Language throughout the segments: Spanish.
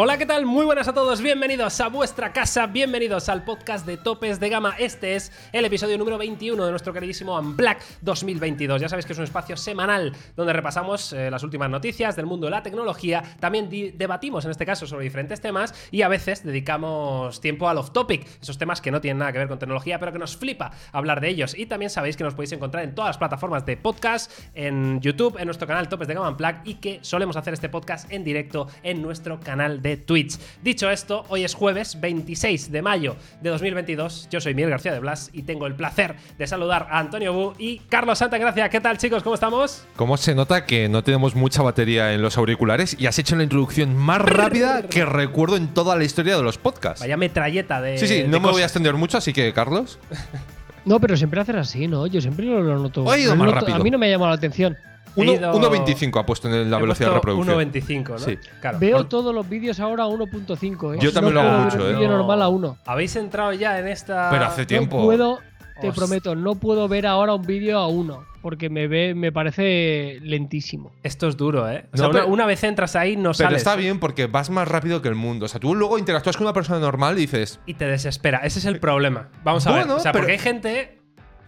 Hola, ¿qué tal? Muy buenas a todos, bienvenidos a vuestra casa, bienvenidos al podcast de Topes de Gama. Este es el episodio número 21 de nuestro queridísimo Unblack 2022. Ya sabéis que es un espacio semanal donde repasamos eh, las últimas noticias del mundo de la tecnología, también debatimos en este caso sobre diferentes temas y a veces dedicamos tiempo al off-topic, esos temas que no tienen nada que ver con tecnología, pero que nos flipa hablar de ellos. Y también sabéis que nos podéis encontrar en todas las plataformas de podcast, en YouTube, en nuestro canal Topes de Gama Unblack y que solemos hacer este podcast en directo en nuestro canal de Twitch. Dicho esto, hoy es jueves 26 de mayo de 2022. Yo soy Miguel García de Blas y tengo el placer de saludar a Antonio Bu y Carlos Santagracia. ¿Qué tal, chicos? ¿Cómo estamos? ¿Cómo se nota que no tenemos mucha batería en los auriculares y has hecho la introducción más rápida que recuerdo en toda la historia de los podcasts? Vaya metralleta de. Sí, sí, no me voy a extender mucho, así que, Carlos. No, pero siempre haces así, ¿no? Yo siempre lo, noto. Ha ido más rápido. A mí no me ha llamado la atención. 1.25 ha puesto en la velocidad de reproducción. 1.25, ¿no? Sí. Claro. Veo todos los vídeos ahora a 1.5. ¿eh? Yo también lo hago mucho, ¿eh? vídeo normal a 1. Habéis entrado ya en esta. Pero hace tiempo. No puedo, te prometo, no puedo ver ahora un vídeo a 1 porque me ve, me parece lentísimo. Esto es duro, ¿eh? O sea, una, vez entras ahí no sales. Pero está bien porque vas más rápido que el mundo. O sea, tú luego interactúas con una persona normal y dices. Y te desespera. Ese es el problema. Vamos a ver. O sea, porque hay gente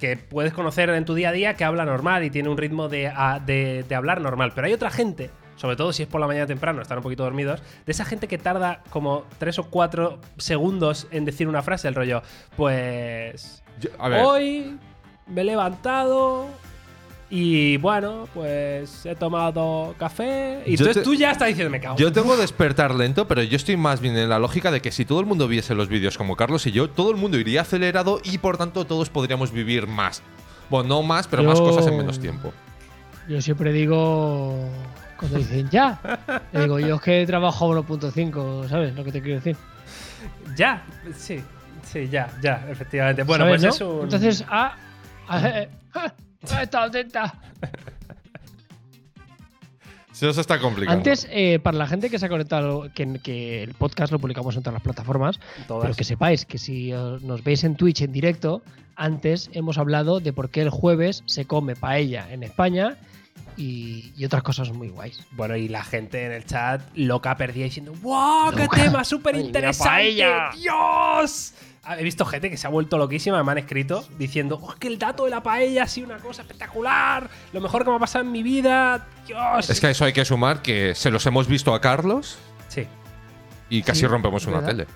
que puedes conocer en tu día a día que habla normal y tiene un ritmo de, hablar normal. Pero hay otra gente, sobre todo si es por la mañana temprano, están un poquito dormidos, de esa gente que tarda como tres o cuatro segundos en decir una frase, el rollo, pues... Hoy me he levantado, y bueno, pues he tomado café. Y entonces tú ya estás diciendo, me cago. Yo tengo despertar lento, pero yo estoy más bien en la lógica de que si todo el mundo viese los vídeos como Carlos y yo, todo el mundo iría acelerado y por tanto todos podríamos vivir más. Bueno, no más, pero más cosas en menos tiempo. Yo siempre digo. Cuando dicen ya, digo, yo es que trabajo a 1.5, ¿sabes lo que te quiero decir? Ya, sí, sí, ya, ya, efectivamente. Bueno, pues es un. Entonces, ah, ah, ah Está atenta. Se nos está complicando. Antes, eh, para la gente que se ha conectado, que, el podcast lo publicamos en todas las plataformas, pero que sepáis que si eh, nos veis en Twitch en directo, antes hemos hablado de por qué el jueves se come paella en España y, otras cosas muy guays. Bueno, y la gente en el chat loca perdida diciendo ¡Wow! ¡Qué tema súper interesante! ¡Dios! Ah, he visto gente que se ha vuelto loquísima, me han escrito diciendo, oh, que el dato de la paella ha sido una cosa espectacular, lo mejor que me ha pasado en mi vida, Dios. Es que a eso hay que sumar que se los hemos visto a Carlos. Sí. Y casi rompemos una tele.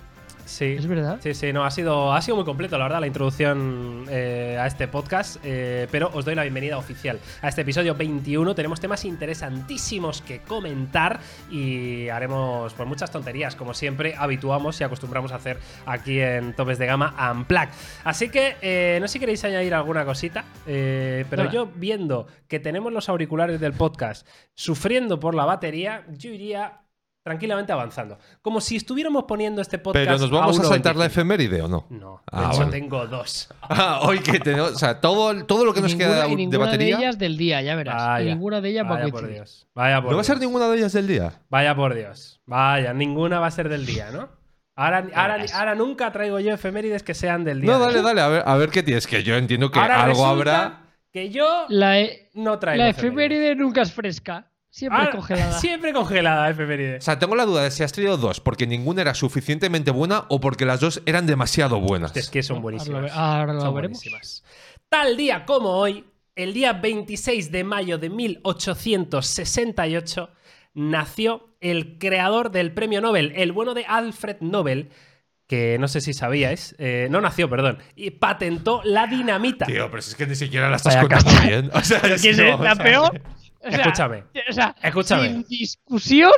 Sí. Es verdad. Sí, sí, no, ha sido, ha sido muy completo, la verdad, la introducción eh, a este podcast. Eh, pero os doy la bienvenida oficial a este episodio 21. Tenemos temas interesantísimos que comentar y haremos por muchas tonterías, como siempre habituamos y acostumbramos a hacer aquí en Topes de Gama Unplugged. Así que eh, no sé si queréis añadir alguna cosita, pero yo viendo que tenemos los auriculares del podcast sufriendo por la batería, yo iría tranquilamente avanzando. Como si estuviéramos poniendo este podcast. Pero nos vamos a, saltar la efeméride o no? No, ah, de hecho tengo dos. Ah, hoy que tenemos. O sea, todo, todo lo que nos queda de batería. Ninguna de ellas del día, ya verás. ninguna de ellas Vaya por Dios. Vaya por ¿No va a ser ninguna de ellas del día? Vaya por Dios. Vaya, ninguna va a ser del día, ¿no? Ahora, ahora, nunca traigo yo efemérides que sean del día. No, dale, dale, a ver, a ver qué tienes. Que yo entiendo que algo habrá. Que yo la e- no traigo. La efeméride nunca es fresca. Siempre congelada. Siempre congelada, efeméride. O sea, tengo la duda de si has traído dos porque ninguna era suficientemente buena o porque las dos eran demasiado buenas. Es que son buenísimas. Ahora lo, son veremos. Buenísimas. Tal día como hoy, el día 26 de mayo de 1868, nació el creador del premio Nobel, el bueno de Alfred Nobel, que no sé si sabíais, eh, no nació, perdón, y patentó la dinamita. Tío, pero es que ni siquiera la estás contando bien. O sea, es, la peor? escúchame. O sea, escúchame. Sin discusión,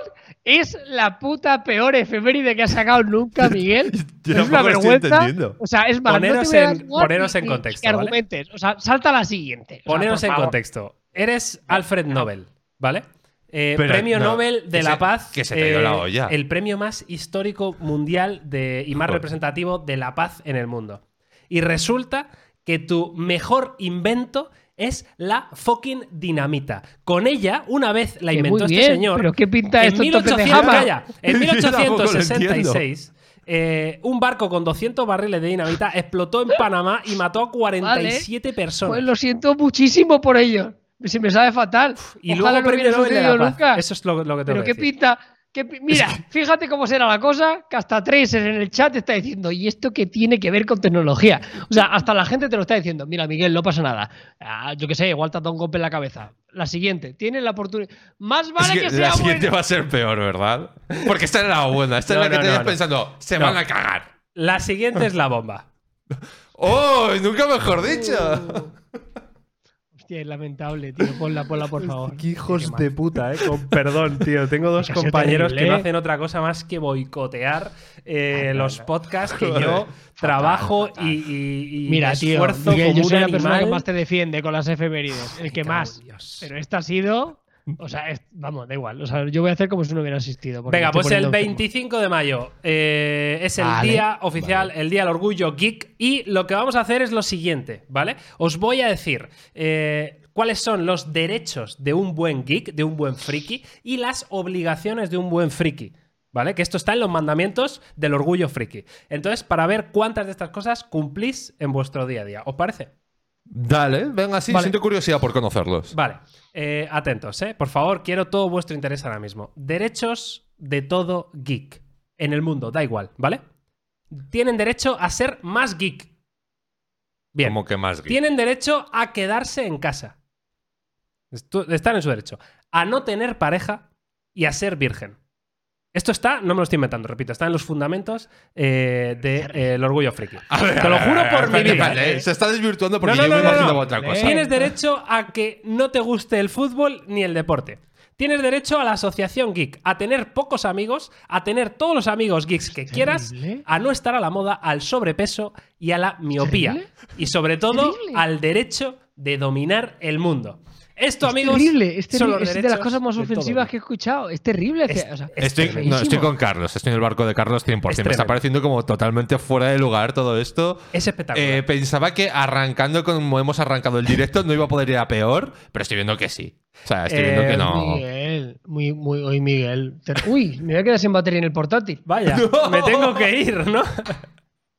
es la puta peor efeméride que ha sacado nunca Miguel. Yo es una vergüenza. O sea, es más, poneros, en, poneros en contexto. Que argumentes. O sea, salta la siguiente. poneros en contexto. Eres Alfred Nobel, ¿vale? Eh, premio Nobel de la Paz. Que se te dio la eh, olla. El premio más histórico mundial de, y más representativo de la paz en el mundo. Y resulta que tu mejor invento es la fucking dinamita. Con ella, una vez la inventó este señor. ¿Pero qué pinta en esto? 1800, en 1866. Eh, un barco con 200 barriles de dinamita explotó en Panamá y mató a 47 personas. Pues lo siento muchísimo por ello. Si me sabe fatal. y luego premio Nobel de la Paz. Eso es lo, que tengo Pero qué pinta Que, mira, fíjate cómo será la cosa, que hasta Tracer en el chat está diciendo, ¿y esto qué tiene que ver con tecnología? O sea, hasta la gente te lo está diciendo. Mira, Miguel, no pasa nada. Ah, yo qué sé, igual te ha dado un golpe en la cabeza. La siguiente, tienes la oportunidad. Más vale Es que, que sea la siguiente buena. va a ser peor, ¿verdad? Porque esta era la buena. Esta No, es la que no, tenías no, no. pensando, se No. van a cagar. La siguiente es la bomba. ¡Oh! Nunca mejor dicho. Hostia, es lamentable, tío. Ponla, ponla, por favor. Qué hijos Qué de puta, eh. Con perdón, tío. Tengo dos compañeros que no ¿eh? hacen otra cosa más que boicotear eh, Ah, los no. podcasts que yo trabajo fatal. y, y- y Mira, tío, esfuerzo Miguel, como yo soy un la persona que más te defiende con las efemérides. El que más. Dios. Pero esta ha sido. O sea, es- vamos, da igual. O sea, yo voy a hacer como si no hubiera asistido. Venga, pues el poniendo enfermo. 25 de mayo eh, es el Vale, día oficial, el día del orgullo geek. Y lo que vamos a hacer es lo siguiente, ¿vale? Os voy a decir eh, cuáles son los derechos de un buen geek, de un buen friki, y las obligaciones de un buen friki. ¿Vale? Que esto está en los mandamientos del orgullo friki. Entonces, para ver cuántas de estas cosas cumplís en vuestro día a día. ¿Os parece? Dale, venga, sí, Vale. siento curiosidad por conocerlos. Vale, eh, atentos, ¿eh? Por favor, quiero todo vuestro interés ahora mismo. Derechos de todo geek en el mundo, da igual, ¿vale? Tienen derecho a ser más geek. Bien. Como que más geek. Tienen derecho a quedarse en casa. Están en su derecho. A no tener pareja y a ser virgen. Esto está, no me lo estoy inventando, repito, está en los fundamentos eh, del orgullo friki. A ver, Te lo a ver, juro a ver, por mi vida. ¿eh? Se está desvirtuando porque No, no, yo me otra cosa. Eh, Tienes derecho a que no te guste el fútbol ni el deporte. Tienes derecho a la asociación geek, a tener pocos amigos, a tener todos los amigos geeks que quieras, a no estar a la moda, al sobrepeso y a la miopía. Y sobre todo al derecho de dominar el mundo. Esto, Es amigos, terrible, es, son terri- los es de las cosas más ofensivas que he escuchado. Es terrible. es Es- que, o sea, es Estoy, tremendísimo. no, estoy con Carlos, estoy en el barco de Carlos 100%. Me está pareciendo como totalmente fuera de lugar todo esto. Es espectacular. Eh, pensaba que arrancando como hemos arrancado el directo no iba a poder ir a peor, pero estoy viendo que sí. O sea, estoy viendo Eh, que no. Miguel, muy, muy, hoy Miguel. Uy, me voy a quedar sin batería en el portátil. Vaya, me tengo que ir, ¿no?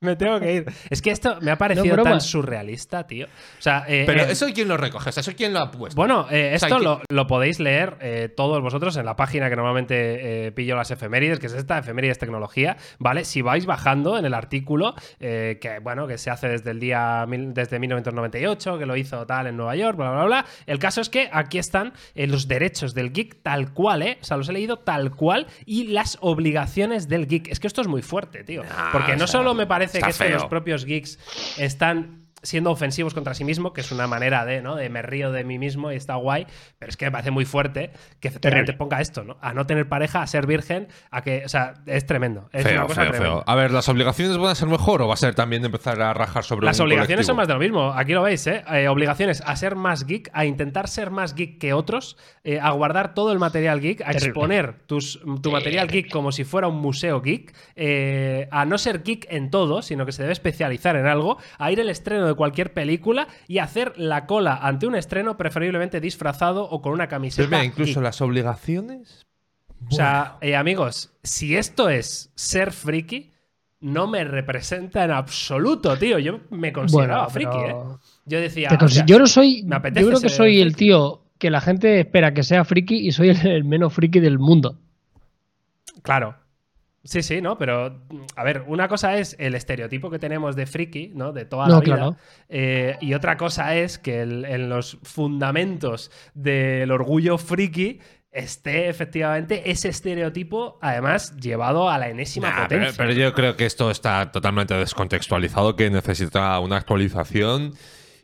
Me tengo que ir. Es que esto me ha parecido tan surrealista, tío. O sea, eh, Pero eh, eso quién lo recoge, O sea, eso quién lo ha puesto. Bueno, eh, O sea, esto lo, lo podéis leer eh, todos vosotros en la página que normalmente eh, pillo las efemérides, que es esta, efemérides tecnología, ¿vale? Si vais bajando en el artículo, eh, que bueno, que se hace desde el día, mil- desde 1998, que lo hizo tal en Nueva York, bla, bla, bla. El caso es que aquí están eh, los derechos del geek tal cual, ¿eh? O sea, los he leído tal cual y las obligaciones del geek. Es que esto es muy fuerte, tío. Ah, Porque o no sea, solo me parece está que es que los propios geeks están siendo ofensivos contra sí mismo, que es una manera de, ¿no? De me río de mí mismo y está guay, pero es que me parece muy fuerte que efectivamente ponga esto, ¿no? A no tener pareja, a ser virgen, a que, o sea, es tremendo. Es una feo, cosa feo. A ver, ¿las obligaciones van a ser mejor o va a ser también de empezar a rajar sobre Las un obligaciones son más de lo mismo. Aquí lo veis, ¿eh? Eh, Obligaciones a ser más geek, a intentar ser más geek que otros, eh, a guardar todo el material geek, a exponer tus- tu material geek como si fuera un museo geek, eh, a no ser geek en todo, sino que se debe especializar en algo, a ir al estreno de cualquier película y hacer la cola ante un estreno, preferiblemente disfrazado o con una Pero camiseta. mira, incluso las obligaciones. O sea, eh, amigos, si esto es ser friki, no me representa en absoluto, tío. Yo me consideraba Bueno, friki, pero- ¿eh? Yo decía. Yo no soy. me apetece Yo creo que soy el tío que la gente espera que sea friki y soy el, el menos friki del mundo. Claro. Sí, sí, ¿no? Pero, a ver, una cosa es el estereotipo que tenemos de friki, ¿no? De toda No, la vida. claro. Eh, y otra cosa es que el- en los fundamentos del orgullo friki esté efectivamente ese estereotipo, además, llevado a la enésima Nah, potencia. pero yo creo que esto está totalmente descontextualizado, que necesita una actualización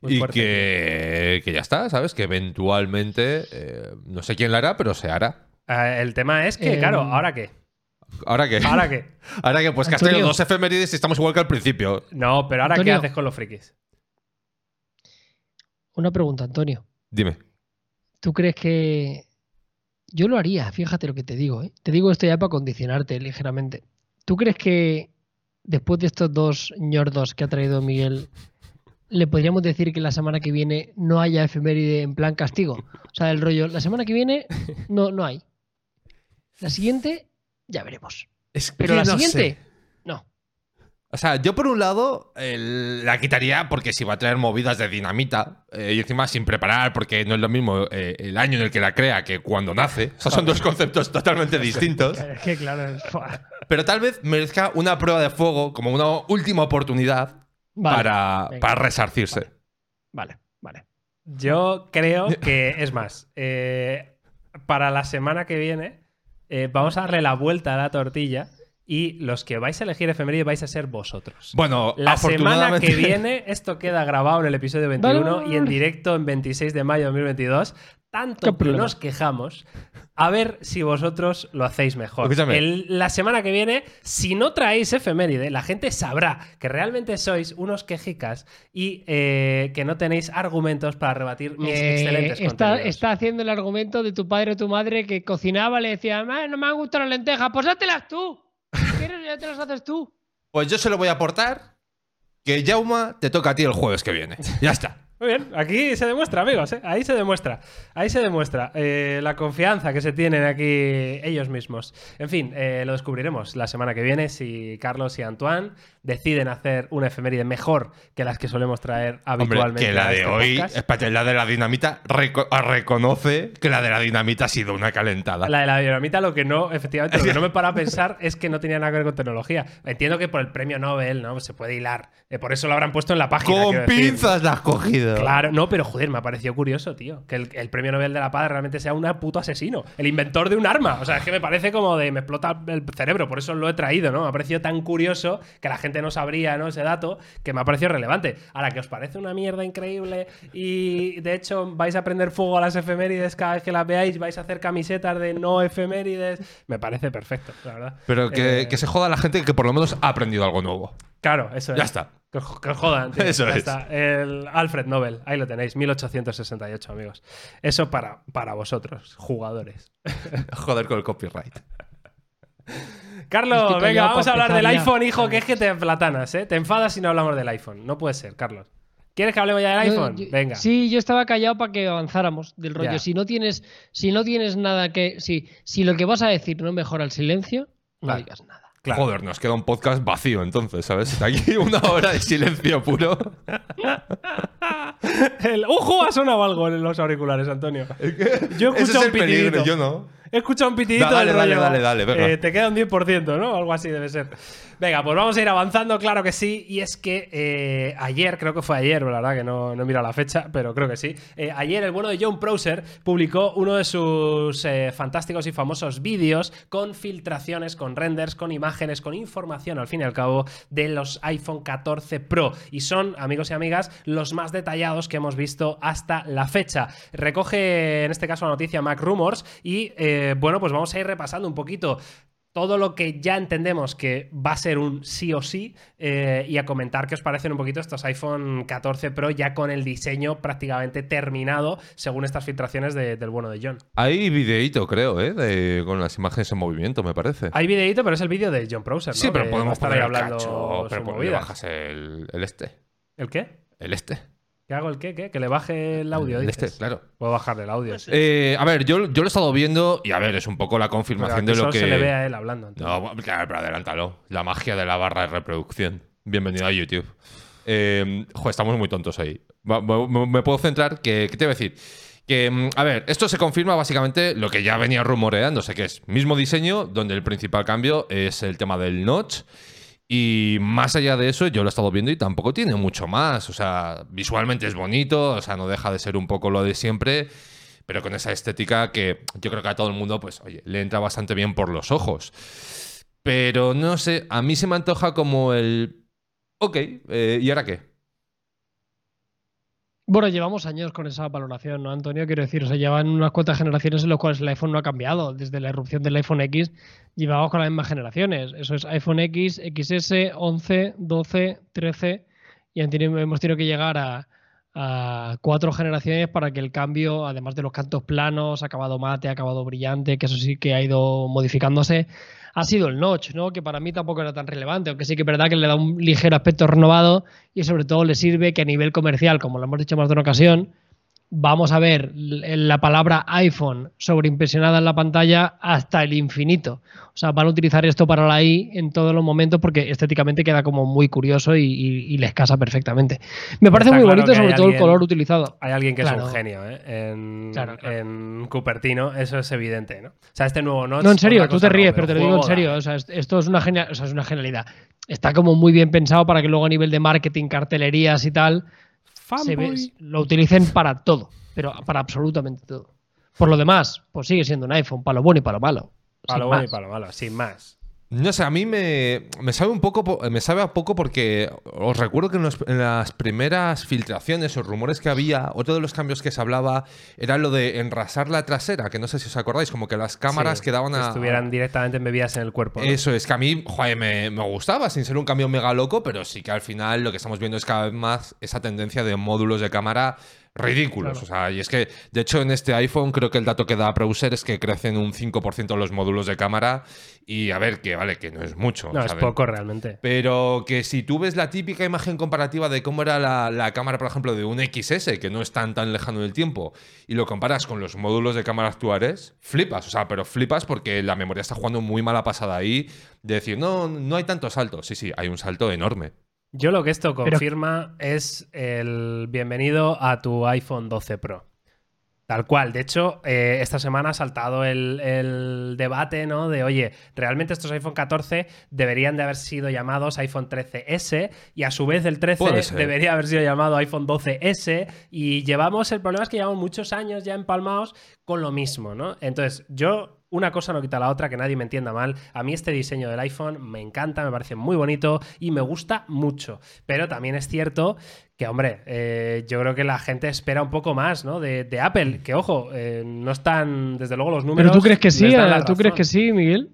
Muy y que, que ya está, ¿sabes? Que eventualmente, eh, no sé quién la hará, pero se hará. Eh, el tema es que, Em, claro, ¿ahora qué? ¿Ahora qué? ¿Ahora qué? Ahora que pues que has tenido dos efemérides y estamos igual que al principio. No, pero ¿ahora qué haces con los frikis? Una pregunta, Antonio. Dime. ¿Tú crees que.? Yo lo haría, fíjate lo que te digo, ¿eh? Te digo esto ya para condicionarte ligeramente. ¿Tú crees que después de estos dos ñordos que ha traído Miguel, le podríamos decir que la semana que viene no haya efeméride en plan castigo? O sea, el rollo, la semana que viene no, no hay. La siguiente, ya veremos. Es Pero la siguiente, no. O sea, yo por un lado el- la quitaría porque si va a traer movidas de dinamita eh, y encima sin preparar porque no es lo mismo eh, el año en el que la crea que cuando nace. O sea, son dos conceptos totalmente distintos. Es que claro, Pero tal vez merezca una prueba de fuego como una última oportunidad Vale, para, para resarcirse. Vale, vale. Yo creo que, es más, eh, para la semana que viene eh, vamos a darle la vuelta a la tortilla y los que vais a elegir efeméride vais a ser vosotros. Bueno, La semana que viene, esto queda grabado en el episodio 21 Vale, y en directo en 26 de mayo de 2022. Tanto ¿Qué que nos quejamos. A ver si vosotros lo hacéis mejor. El- la semana que viene, si no traéis efeméride, la gente sabrá que realmente sois unos quejicas y eh, que no tenéis argumentos para rebatir mis Eh, excelentes está, está haciendo el argumento de tu padre o tu madre que cocinaba, le decía, "Ma, no me han gustado las lentejas, pues hátelas tú. Quieres, ya te las haces tú. Pues yo se lo voy a aportar que Jauma te toca a ti el jueves que viene. Ya está. Muy bien, aquí se demuestra, amigos, ¿eh? ahí se demuestra, ahí se demuestra eh, la confianza que se tienen aquí ellos mismos. En fin, eh, lo descubriremos la semana que viene si Carlos y Antoine deciden hacer una efeméride mejor que las que solemos traer Hombre, habitualmente. que la de este hoy, espérate, la de la dinamita reco- reconoce que la de la dinamita ha sido una calentada. La de la dinamita, lo que no, efectivamente, lo que no me para a pensar es que no tenía nada que ver con tecnología. Entiendo que por el premio Nobel, ¿no? Se puede hilar. Eh, por eso lo habrán puesto en la página. Con pinzas la has Claro, no, pero joder, me ha parecido curioso, tío. Que el, el premio Nobel de la Paz realmente sea un puto asesino. El inventor de un arma. O sea, es que me parece como de. Me explota el cerebro, por eso lo he traído, ¿no? Me ha parecido tan curioso que la gente no sabría, ¿no? Ese dato, que me ha parecido relevante. Ahora, que os parece una mierda increíble y de hecho vais a prender fuego a las efemérides cada vez que las veáis, vais a hacer camisetas de no efemérides, me parece perfecto, la verdad. Pero que, Eh, que se joda la gente que por lo menos ha aprendido algo nuevo. Claro, eso es. Ya está. Que os, que jodan. tío. Eso Ya es. está. El Alfred Nobel, ahí lo tenéis, 1868, amigos. Eso para, para vosotros, jugadores. Joder con el copyright. Carlos, venga, vamos a hablar del iPhone, hijo, que es que te platanas, ¿eh? Te enfadas si no hablamos del iPhone. No puede ser, Carlos. ¿Quieres que hablemos ya del iPhone? yo- venga. Sí, yo estaba callado para que avanzáramos del rollo. Ya. Si no tienes, si no tienes nada que. Si, si lo que vas a decir no mejora el silencio, no digas nada. Claro. Joder, nos queda un podcast vacío entonces, ¿sabes? Está aquí una hora de silencio puro. El ¡Ojo! Ha sonado algo en los auriculares, Antonio. Yo he es escuchado un peligro, pitidito. yo no. He escuchado un pitidito Da- dale, dale, dale, dale, eh, te queda un 10%, ¿no? Algo así debe ser. Venga, pues vamos a ir avanzando, claro que sí. Y es que eh, ayer, creo que fue ayer, la verdad que no, no he mirado la fecha, pero creo que sí. Eh, ayer el bueno de John Prosser publicó uno de sus eh, fantásticos y famosos vídeos con filtraciones, con renders, con imágenes, con información, al fin y al cabo, de los iPhone 14 Pro. Y son, amigos y amigas, los más detallados que hemos visto hasta la fecha. Recoge, en este caso, la noticia Mac Rumors y, bueno, pues vamos a ir repasando un poquito todo lo que ya entendemos que va a ser un sí o sí eh, y a comentar qué os parecen un poquito estos iPhone 14 Pro ya con el diseño prácticamente terminado según estas filtraciones de- del bueno de John. Hay videíto, creo, ¿eh? De- con las imágenes en movimiento, me parece. Hay videíto, pero es el vídeo de John Prosser, ¿no? sí, pero Que podemos estar ahí hablando cacho, pero bajas el, el este. ¿El qué? El este. ¿Qué hago el qué? ¿Qué? Que le baje el audio, El dices? este, claro. Puedo bajarle el audio. sí. Eh, a ver, yo, yo lo he estado viendo y a ver, es un poco la confirmación de lo que. se le ve a él hablando. Antonio. No, claro, pero adelántalo. La magia de la barra de reproducción. Bienvenido a YouTube. Eh, joder, estamos muy tontos ahí. Me, puedo centrar. Que, ¿Qué te voy a decir? Que, mm, a ver, esto se confirma básicamente lo que ya venía rumoreándose, que es mismo diseño, donde el principal cambio es el tema del notch. Y más allá de eso, yo lo he estado viendo y tampoco tiene mucho más. O sea, visualmente es bonito, o sea, no deja de ser un poco lo de siempre, pero con esa estética que yo creo que a todo el mundo, pues, oye, le entra bastante bien por los ojos. Pero no sé, a mí se me antoja como el. Ok, eh, ¿y ahora qué? Bueno, llevamos años con esa valoración, ¿no, Antonio? Quiero decir, o sea, llevan unas cuantas generaciones en las cuales el iPhone no ha cambiado. Desde la irrupción del iPhone X, llevamos con las mismas generaciones. Eso es iPhone X, XS, 11, 12, 13. Y hemos tenido que llegar a, a cuatro generaciones para que el cambio, además de los cantos planos, acabado mate, acabado brillante, que eso sí que ha ido modificándose, ha sido el notch, ¿no? Que para mí tampoco era tan relevante, aunque sí que es verdad que le da un ligero aspecto renovado y sobre todo le sirve que a nivel comercial, como lo hemos dicho más de una ocasión, vamos a ver la palabra iPhone sobreimpresionada en la pantalla hasta el infinito. O sea, van a utilizar esto para la I en todos los momentos porque estéticamente queda como muy curioso y, les casa perfectamente. Me parece muy bonito, sobre todo el color utilizado. Hay alguien que es un genio, ¿eh? En, Cupertino, eso es evidente, ¿no? O sea, este nuevo Notch... No, en serio, tú te ríes, pero te lo digo en serio. O sea, esto es una, genial, es una genialidad. Está como muy bien pensado para que luego a nivel de marketing, cartelerías y tal lo utilicen para todo, pero para absolutamente todo. Por lo demás, pues sigue siendo un iPhone, para lo bueno y para lo malo. Para lo bueno y para lo malo, sin más. No sé, a mí me, sabe un poco, me sabe a poco porque os recuerdo que en, las primeras filtraciones o rumores que había, otro de los cambios que se hablaba era lo de enrasar la trasera, que no sé si os acordáis, como que las cámaras quedaban a... Estuvieran directamente embebidas en el cuerpo. Eso es, que a mí, joder, me, me, gustaba, sin ser un cambio mega loco, pero sí que al final lo que estamos viendo es cada vez más esa tendencia de módulos de cámara ridículos. O sea, y es que, de hecho, en este iPhone creo que el dato que da Browser es que crecen un 5% los módulos de cámara. Y a ver, que vale, que no es mucho. No, es poco realmente. Pero que si tú ves la típica imagen comparativa de cómo era la, cámara, por ejemplo, de un XS, que no es tan, tan lejano en el tiempo, y lo comparas con los módulos de cámara actuales, flipas. O sea, pero flipas porque la memoria está jugando muy mala pasada ahí. De decir, no, no hay tanto salto. Sí, sí, hay un salto enorme. Yo lo que esto confirma es el bienvenido a tu iPhone 12 Pro. Tal cual. De hecho, eh, esta semana ha saltado el, debate, ¿no? De, oye, realmente estos iPhone 14 deberían de haber sido llamados iPhone 13S y a su vez el 13 debería haber sido llamado iPhone 12S y llevamos, el problema es que llevamos muchos años ya empalmados con lo mismo, ¿no? Entonces, yo una cosa no quita la otra, que nadie me entienda mal. A mí este diseño del iPhone me encanta, me parece muy bonito y me gusta mucho. Pero también es cierto que, hombre, eh, yo creo que la gente espera un poco más, ¿no? De, Apple, que ojo, eh, no están, desde luego, los números. ¿Pero tú crees que sí? Eh, ¿Tú crees que sí, Miguel?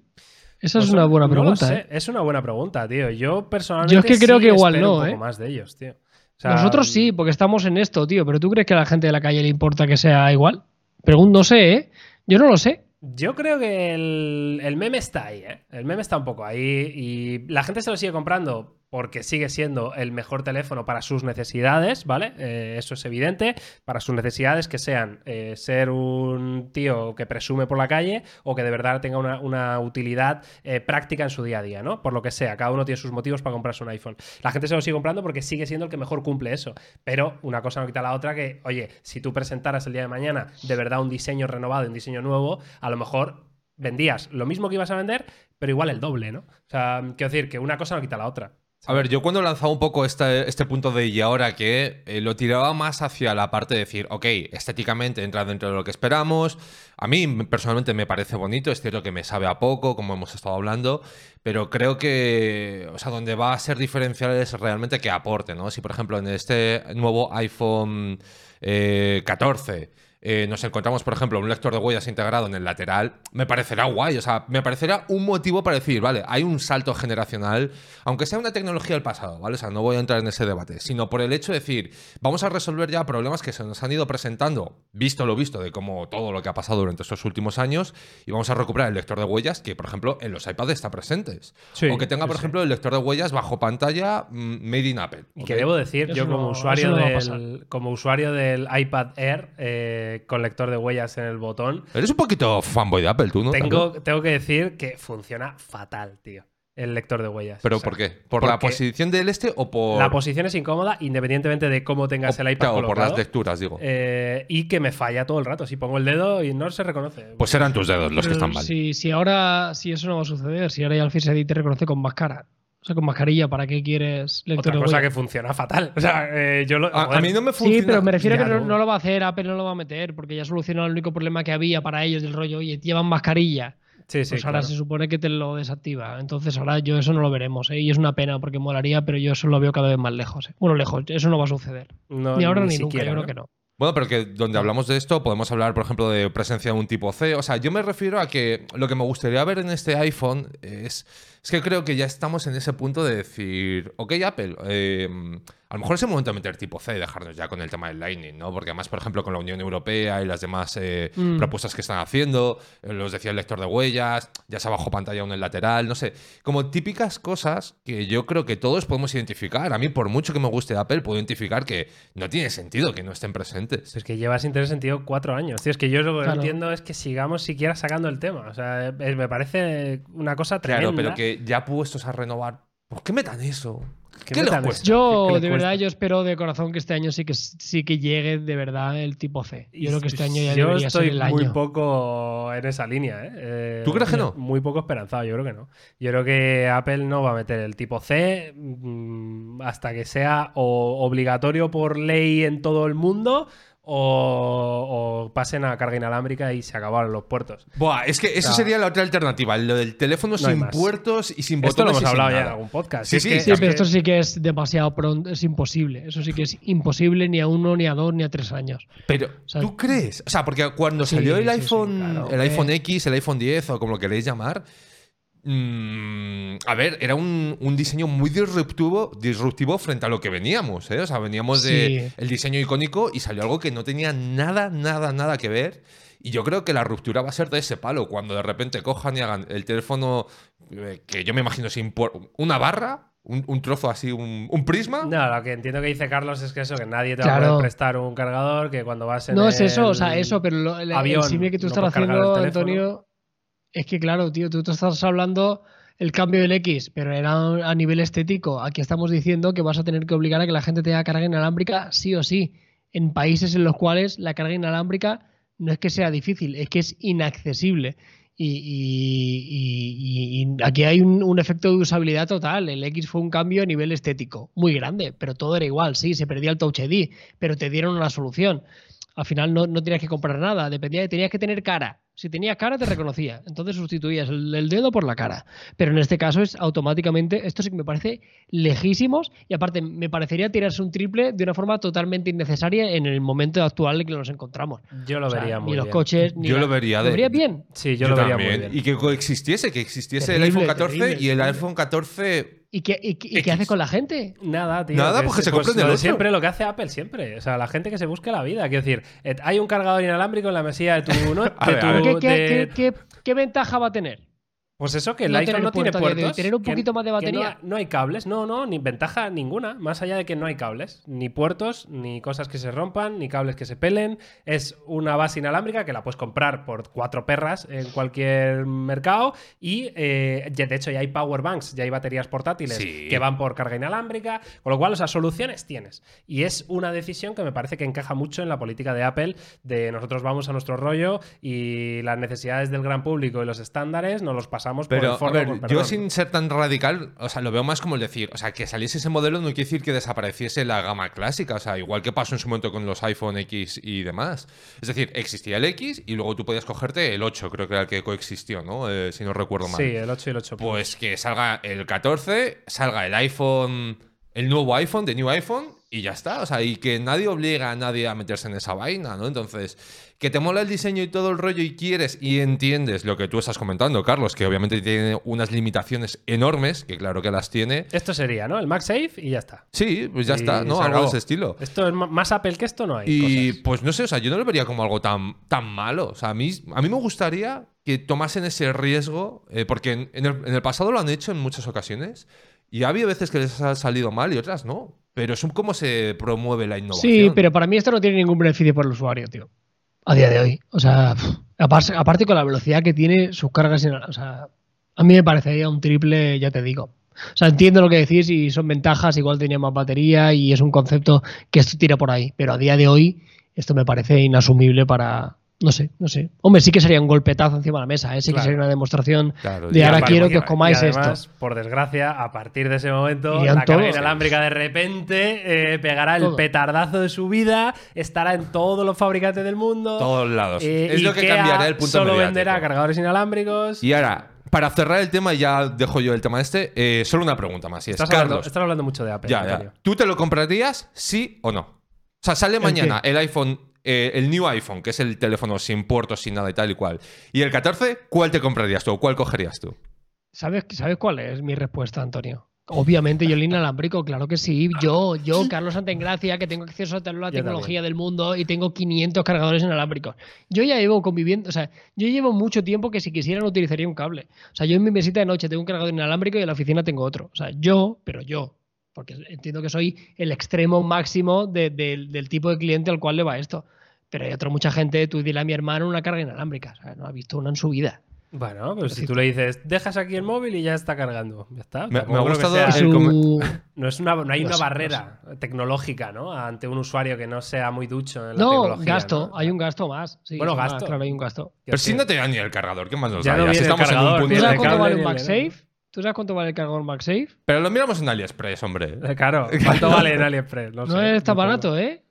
Esa es pues una buena pregunta. Es una buena pregunta, tío. Yo personalmente. Yo es que creo que igual no, un poco más de ellos, tío. Nosotros sí, porque estamos en esto, tío. Pero ¿tú crees que a la gente de la calle le importa que sea igual? Pregunto, no sé, ¿eh? Yo no lo sé. Yo creo que el, el, meme está ahí, ¿eh? El meme está un poco ahí y la gente se lo sigue comprando porque sigue siendo el mejor teléfono para sus necesidades, ¿vale? Eh, eso es evidente, para sus necesidades que sean eh, ser un tío que presume por la calle o que de verdad tenga una, utilidad eh, práctica en su día a día, ¿no? Por lo que sea, cada uno tiene sus motivos para comprarse un iPhone. La gente se lo sigue comprando porque sigue siendo el que mejor cumple eso, pero una cosa no quita la otra que, oye, si tú presentaras el día de mañana de verdad un diseño renovado, un diseño nuevo, a lo mejor vendías lo mismo que ibas a vender, pero igual el doble, ¿no? O sea, quiero decir que una cosa no quita la otra. A ver, yo cuando lanzaba un poco este, punto de y ahora que eh, lo tiraba más hacia la parte de decir, ok, estéticamente entra dentro de lo que esperamos. A mí personalmente me parece bonito, es cierto que me sabe a poco, como hemos estado hablando, pero creo que, o sea, donde va a ser diferencial es realmente que aporte, ¿no? Si por ejemplo en este nuevo iPhone 14 eh, nos encontramos, por ejemplo, un lector de huellas integrado en el lateral, me parecerá guay. O sea, me parecerá un motivo para decir, vale, hay un salto generacional, aunque sea una tecnología del pasado, ¿vale? O sea, no voy a entrar en ese debate, sino por el hecho de decir, vamos a resolver ya problemas que se nos han ido presentando, visto lo visto de cómo todo lo que ha pasado durante estos últimos años, y vamos a recuperar el lector de huellas que, por ejemplo, en los iPads está presentes. o que tenga, por ejemplo, el lector de huellas bajo pantalla mm, made in Apple. Y que debo decir, yo como, usuario del, como usuario del iPad Air, eh, con lector de huellas en el botón. Eres un poquito fanboy de Apple, tú, ¿no? Tengo, tengo que decir que funciona fatal, tío. El lector de huellas. ¿Pero por qué? ¿Por la posición del este o por.? La posición es incómoda, independientemente de cómo tengas el iPad. O por las lecturas, digo. Eh, y que me falla todo el rato. Si pongo el dedo y no se reconoce. Pues serán tus dedos los que están mal. Si, si ahora, si eso no va a suceder, si ahora ya el Face ID te reconoce con más cara. O sea, con mascarilla, ¿para qué quieres lector Otra cosa que funciona fatal. O sea, eh, yo a, mí no me funciona. Sí, pero me refiero a que no, lo va a hacer, Apple no lo va a meter, porque ya solucionó el único problema que había para ellos del rollo, oye, llevan mascarilla. Sí, sí, pues ahora se supone que te lo desactiva. Entonces ahora yo eso no lo veremos. ¿eh? Y es una pena porque molaría, pero yo eso lo veo cada vez más lejos. ¿eh? Bueno, lejos, eso no va a suceder. ni ahora ni, nunca, yo creo que no. Bueno, pero que donde hablamos de esto podemos hablar, por ejemplo, de presencia de un tipo C. O sea, yo me refiero a que lo que me gustaría ver en este iPhone es, es que creo que ya estamos en ese punto de decir, ok Apple, em, a lo mejor es el momento de meter tipo C y dejarnos ya con el tema del Lightning, ¿no? Porque además, por ejemplo, con la Unión Europea y las demás eh, Mm. propuestas que están haciendo, eh, los decía el lector de huellas, ya sea bajo pantalla o en el lateral, no sé, como típicas cosas que yo creo que todos podemos identificar. A mí, por mucho que me guste Apple, puedo identificar que no tiene sentido que no estén presentes. Es que lleva sin tener sentido cuatro años. Tío, es que yo lo que Claro. entiendo es que sigamos siquiera sacando el tema. O sea, eh, me parece una cosa tremenda. Claro, pero que ya puestos a renovar, ¿por qué metan eso? ¿Qué les cuesta? Yo, ¿Qué le de cuesta? verdad, yo espero de corazón que este año sí que, sí que llegue de verdad el tipo C. Y Yo creo que este año ya yo debería ser el muy año. poco en esa línea. ¿eh? Eh, ¿Tú crees que no? Muy poco esperanzado, yo creo que no. Yo creo que Apple no va a meter el tipo C mm, hasta que sea o obligatorio por ley en todo el mundo o, o pasen a carga inalámbrica y se acabaron los puertos. Buah, es que eso Claro. sería la otra alternativa, lo del teléfono No sin puertos y sin Esto lo botones. hemos hablado ya en algún podcast. Sí, Es sí, que- sí, pero esto sí que es demasiado pronto, es imposible. Eso sí que es imposible ni a uno, ni a dos, ni a tres años. Pero, sea, ¿tú crees? O sea, porque cuando Sí, salió el sí, sí, iPhone, claro, el iPhone X, el iPhone 10 o como lo queréis llamar, mm, a ver, era un, un diseño muy disruptivo, disruptivo frente a lo que veníamos, ¿eh? O sea, veníamos de Sí. el diseño icónico y salió algo que no tenía nada, nada, nada que ver. Y yo creo que la ruptura va a ser de ese palo, cuando de repente cojan y hagan el teléfono eh, que yo me imagino sin por- una barra, un, un trozo así, un, un prisma. No, lo que entiendo que dice Carlos es que eso, que nadie te va a poder prestar un cargador, que cuando vas en No es eso, o sea, el eso, pero lo- el, el avión, símil que tú no estás el haciendo. Antonio, es que claro, tío, tú estás hablando el cambio del X, pero era a nivel estético. Aquí estamos diciendo que vas a tener que obligar a que la gente tenga carga inalámbrica sí o sí, en países en los cuales la carga inalámbrica no es que sea difícil, es que es inaccesible. Y, y- y- y- aquí hay un, un efecto de usabilidad total. El X fue un cambio a nivel estético, muy grande, pero todo era igual. Sí, se perdía el Touch ID, pero te dieron una solución. Al final no, no tenías que comprar nada, dependía, tenías que tener cara. Si tenías cara, te reconocía. Entonces sustituías el, el dedo por la cara. Pero en este caso es automáticamente. Esto sí que me parece lejísimos. Y aparte, me parecería tirarse un triple de una forma totalmente innecesaria en el momento actual en que nos encontramos. Yo lo O sea, vería muy ni los bien. coches, ni Yo la- lo vería ¿Lo verías bien? Sí, yo, lo vería también. muy bien. Y que coexistiese, que existiese el iPhone 14 terrible, y el terrible. iPhone 14 ¿Y qué, y, qué- y qué X. haces con la gente? Nada, tío. Nada, que porque se pues compren lo el de otro. Siempre lo que hace Apple, siempre. O sea, la gente que se busque la vida. Quiero decir, eh, hay un cargador inalámbrico en la mesilla de tu. ¿no? A de ver, tu- a ver. ¿Qué, qué- de- qué- qué- qué ventaja va a tener? Pues eso, que el No iPhone tener no tiene de puertos. tener un que- poquito más de que batería. No, no hay cables, no, no, ni ventaja ninguna. Más allá de que no hay cables, ni puertos, ni cosas que se rompan, ni cables que se pelen. Es una base inalámbrica que la puedes comprar por cuatro perras en cualquier mercado. Y eh, ya, de hecho, ya hay power banks, ya hay baterías portátiles Sí. que van por carga inalámbrica. Con lo cual, o sea, soluciones tienes. Y es una decisión que me parece que encaja mucho en la política de Apple: de nosotros vamos a nuestro rollo y las necesidades del gran público y los estándares nos los pasamos Pero, el a ver, con yo sin ser tan radical, o sea, lo veo más como el decir, o sea, que saliese ese modelo no quiere decir que desapareciese la gama clásica, o sea, igual que pasó en su momento con los iPhone X y demás. Es decir, existía el X y luego tú podías cogerte el 8, creo que era el que coexistió, ¿no? Eh, si no recuerdo mal. Sí, el 8 y el 8 Plus. Pues que salga el 14, salga el iPhone, el nuevo iPhone, de New iPhone, y ya está. O sea, y que nadie obliga a nadie a meterse en esa vaina, ¿no? Entonces, que te mola el diseño y todo el rollo y quieres y entiendes lo que tú estás comentando, Carlos, que obviamente tiene unas limitaciones enormes, que claro que las tiene. Esto sería, ¿no? El MagSafe y ya está. Sí, pues ya Y está, ¿no? Algo de ese estilo. Esto es más Apple que esto, no hay. Y cosas. pues no sé, o sea, yo no lo vería como algo tan, tan malo. O sea, a mí, a mí me gustaría que tomasen ese riesgo, eh, porque en, en el, en el pasado lo han hecho en muchas ocasiones y ha habido veces que les ha salido mal y otras no. Pero es un cómo se promueve la innovación. Sí, pero para mí esto no tiene ningún beneficio por el usuario, tío. A día de hoy. O sea, aparte, con la velocidad que tiene sus cargas, o sea, a mí me parecería un triple, ya te digo. O sea, entiendo lo que decís y son ventajas, igual tenía más batería y es un concepto que esto tira por ahí, pero a día de hoy esto me parece inasumible para, no sé, no sé. Hombre, sí que sería un golpetazo encima de la mesa, ¿eh? sí Claro. que sería una demostración Claro, de y ahora quiero que Y- os comáis y además, esto. Por desgracia, a partir de ese momento, la carga todos. inalámbrica de repente eh, pegará el Todo. petardazo de su vida, estará en todos los fabricantes del mundo. Todos lados. eh, es lo que cambiará el punto Solo mediático. venderá cargadores inalámbricos. Y ahora, para cerrar el tema, ya dejo yo el tema este, eh, solo una pregunta más. Y es, estás, hablando, Carlos, estás hablando mucho de Apple. ya. ¿tú te lo comprarías, sí o no? O sea, sale mañana el iPhone, eh, el new iPhone, que es el teléfono sin puertos, sin nada y tal y cual. Y el 14, ¿cuál te comprarías tú? o ¿Cuál cogerías tú? ¿Sabes, ¿Sabes cuál es mi respuesta, Antonio? Obviamente, yo el inalámbrico, claro que sí. Yo, yo, Carlos Santengracia, que tengo acceso a toda la tecnología del mundo y tengo 500 cargadores inalámbricos. Yo ya llevo conviviendo, o sea, yo llevo mucho tiempo que si quisiera no utilizaría un cable. O sea, yo en mi mesita de noche tengo un cargador inalámbrico y en la oficina tengo otro. O sea, yo, pero yo, porque entiendo que soy el extremo máximo del tipo de cliente al cual le va esto. Pero hay otra mucha gente, tú dile a mi hermano una carga inalámbrica, o sea, no ha visto una en su vida. Bueno, pero si tú le dices, dejas aquí el móvil y ya está cargando. Ya está. Me, ha gustado No, es una, no hay una barrera tecnológica, ¿no? Ante un usuario que no sea muy ducho en la no, tecnología. Gasto, hay un gasto más. bueno, gasto. Claro, hay un gasto. Pero si no te da ni el cargador, ¿qué más nos ya da? No ya estamos en un punto ¿Tú sabes cuánto vale un MagSafe? ¿Tú sabes cuánto vale el cargador MagSafe? Pero lo miramos en AliExpress, hombre. Claro, ¿cuánto vale en AliExpress? No, no es tan barato, ¿eh?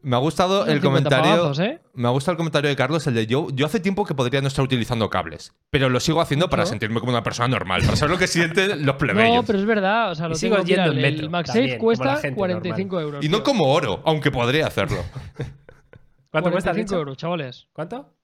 Me ha gustado el comentario. ¿eh? Me ha gustado el comentario de Carlos, el de yo, yo hace tiempo que podría no estar utilizando cables, pero lo sigo haciendo para sentirme como una persona normal, para saber lo que sienten los plebeyos. No, pero es verdad, o sea, lo sigo yendo en metro. El MagSafe cuesta 45 euros. Y no como oro, aunque podría hacerlo. ¿Cuánto 45 cuesta euros, chavales. ¿Cuánto?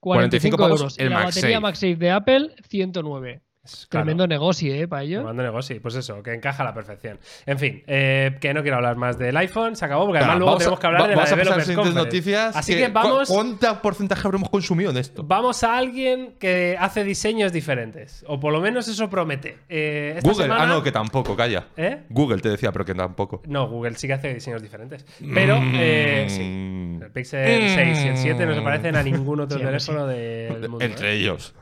45, 45 euros. El la batería MagSafe de Apple 109. Tremendo negocio, ¿eh? Para ello. Tremendo negocio, pues eso, que encaja a la perfección. En fin, eh, que no quiero hablar más del iPhone, se acabó, porque además luego tenemos que hablar de la Developers noticias. Así que, vamos. ¿Cuánto porcentaje habremos consumido en esto? Vamos a alguien que hace diseños diferentes, o por lo menos eso promete. Eh, Google, ah, no, que tampoco, calla. ¿Eh? Google te decía, pero que tampoco. No, Google sí que hace diseños diferentes. Pero, eh, sí. Mm. El Pixel 6 y el 7 no se parecen a ningún otro teléfono del mundo. Entre ellos.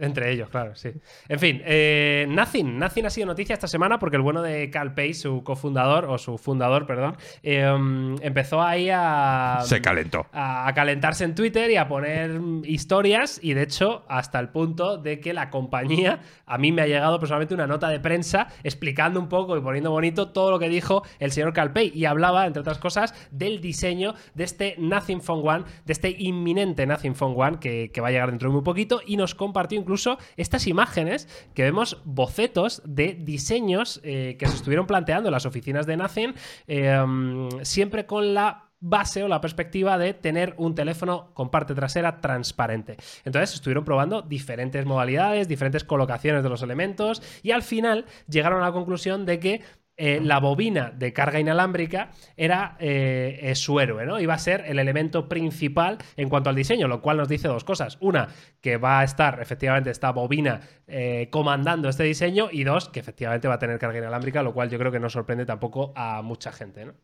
Entre ellos, claro, sí. En fin, eh, Nothing. Nothing ha sido noticia esta semana porque el bueno de Cal Pace, su cofundador, o su fundador, perdón, em, empezó ahí a. Se calentó. A, calentarse en Twitter y a poner historias. Y de hecho, hasta el punto de que la compañía, a mí me ha llegado personalmente una nota de prensa explicando un poco y poniendo bonito todo lo que dijo el señor Calpey. Y hablaba, entre otras cosas, del diseño de este Nothing Phone One, de este inminente Nothing Phone One que, que va a llegar dentro de muy poquito. Y nos compartió incluso estas imágenes que vemos bocetos de diseños eh, que se estuvieron planteando en las oficinas de Nothing, eh, siempre con la base o la perspectiva de tener un teléfono con parte trasera transparente. Entonces estuvieron probando diferentes modalidades, diferentes colocaciones de los elementos y al final llegaron a la conclusión de que eh, la bobina de carga inalámbrica era eh, su héroe, ¿no? Iba a ser el elemento principal en cuanto al diseño, lo cual nos dice dos cosas. Una, que va a estar efectivamente esta bobina eh, comandando este diseño y dos, que efectivamente va a tener carga inalámbrica, lo cual yo creo que no sorprende tampoco a mucha gente, ¿no?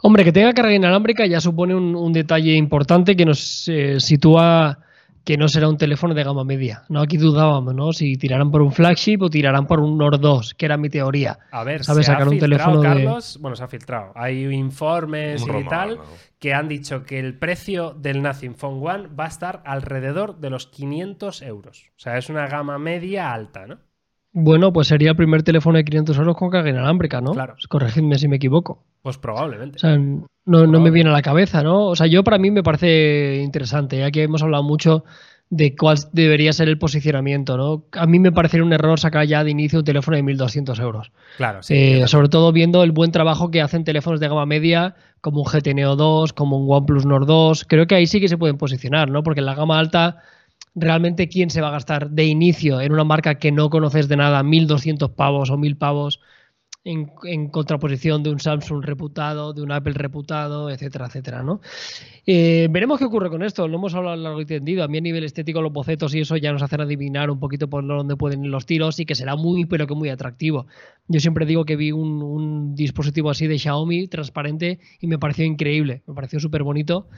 Hombre, que tenga carga inalámbrica ya supone un detalle importante que nos sitúa que no será un teléfono de gama media. No, aquí dudábamos, ¿no? Si tirarán por un flagship o tirarán por un Nord 2, que era mi teoría. A ver, ¿sabes? Se Sacar un teléfono Carlos, bueno, se ha filtrado. Hay informes y tal que han dicho que el precio del Nothing Phone One va a estar alrededor de los 500 euros. O sea, es una gama media alta, ¿no? Bueno, pues sería el primer teléfono de 500 euros con carga inalámbrica, ¿no? Claro. Corregidme si me equivoco. Pues probablemente. O sea, no, me viene a la cabeza, ¿no? O sea, yo para mí me parece interesante, ya que hemos hablado mucho de cuál debería ser el posicionamiento, ¿no? A mí me parecería un error sacar ya de inicio un teléfono de 1.200 euros. Claro, sí. Eh, sobre todo viendo el buen trabajo que hacen teléfonos de gama media como un GT Neo 2, como un OnePlus Nord 2. Creo que ahí sí que se pueden posicionar, ¿no? Porque en la gama alta, realmente, ¿quién se va a gastar de inicio en una marca que no conoces de nada 1.200 pavos o 1.000 pavos? en, contraposición de un Samsung reputado, de un Apple reputado, etcétera, etcétera, ¿no? Eh, veremos qué ocurre con esto, lo hemos hablado largo y tendido. A mí a nivel estético los bocetos y eso ya nos hacen adivinar un poquito por dónde pueden ir los tiros y que será muy, pero que muy atractivo. Yo siempre digo que vi un, un dispositivo así de Xiaomi transparente y me pareció increíble, me pareció súper bonito.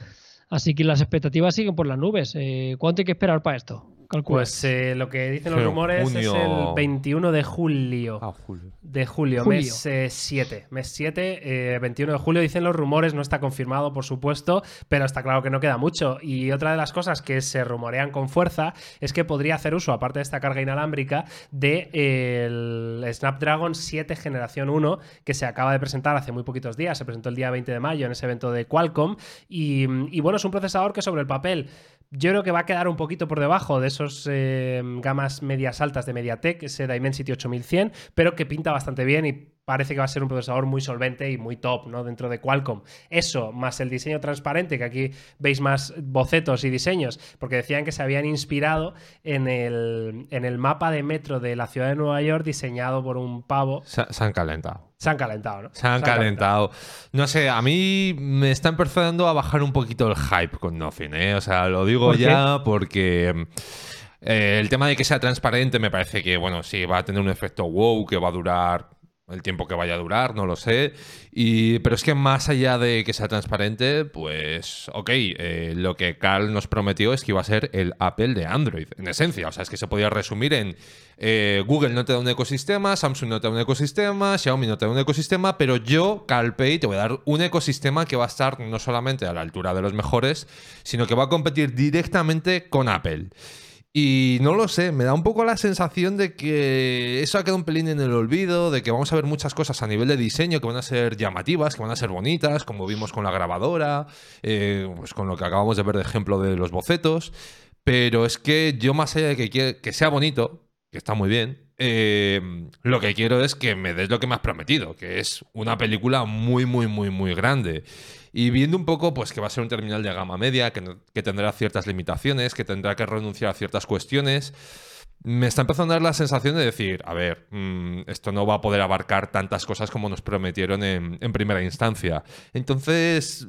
Así que las expectativas siguen por las nubes. Eh, ¿Cuánto hay que esperar para esto? Pues eh, lo que dicen los rumores es el 21 de julio. Ah, julio. De julio, mes 7. Eh, mes 7, 21 de julio dicen los rumores, no está confirmado, por supuesto, pero está claro que no queda mucho. Y otra de las cosas que se rumorean con fuerza es que podría hacer uso, aparte de esta carga inalámbrica, del Snapdragon 7 Generación 1, que se acaba de presentar hace muy poquitos días. Se presentó el día 20 de mayo en ese evento de Qualcomm. Y, y bueno, es un procesador que sobre el papel yo creo que va a quedar un poquito por debajo de esos eh, gamas medias altas de MediaTek, ese Dimensity 8100, pero que pinta bastante bien y parece que va a ser un procesador muy solvente y muy top, ¿no? Dentro de Qualcomm. Eso, más el diseño transparente, que aquí veis más bocetos y diseños, porque decían que se habían inspirado en el, en el mapa de metro de la ciudad de Nueva York diseñado por un pavo. Se, se han calentado. Se han calentado, ¿no? Se han, calentado. No sé, a mí me está empezando a bajar un poquito el hype con Nothing, ¿eh? O sea, lo digo ya porque eh, el tema de que sea transparente me parece que, bueno, sí, va a tener un efecto wow que va a durar el tiempo que vaya a durar, no lo sé. Y, pero es que más allá de que sea transparente, pues, ok, eh, lo que Carl nos prometió es que iba a ser el Apple de Android, en esencia. O sea, es que se podía resumir en eh, Google no te da un ecosistema, Samsung no te da un ecosistema, Xiaomi no te da un ecosistema, pero yo, CarPay, te voy a dar un ecosistema que va a estar no solamente a la altura de los mejores, sino que va a competir directamente con Apple. Y no lo sé, me da un poco la sensación de que eso ha quedado un pelín en el olvido, de que vamos a ver muchas cosas a nivel de diseño que van a ser llamativas, que van a ser bonitas, como vimos con la grabadora, eh, pues con lo que acabamos de ver de ejemplo de los bocetos. Pero es que yo más allá de que, sea bonito, que está muy bien, eh, lo que quiero es que me des lo que me has prometido, que es una película muy, muy, muy, muy grande. Y viendo un poco, pues que va a ser un terminal de gama media, que, tendrá ciertas limitaciones, que tendrá que renunciar a ciertas cuestiones me está empezando a dar la sensación de decir, a ver, mm, esto no va a poder abarcar tantas cosas como nos prometieron en, primera instancia. Entonces,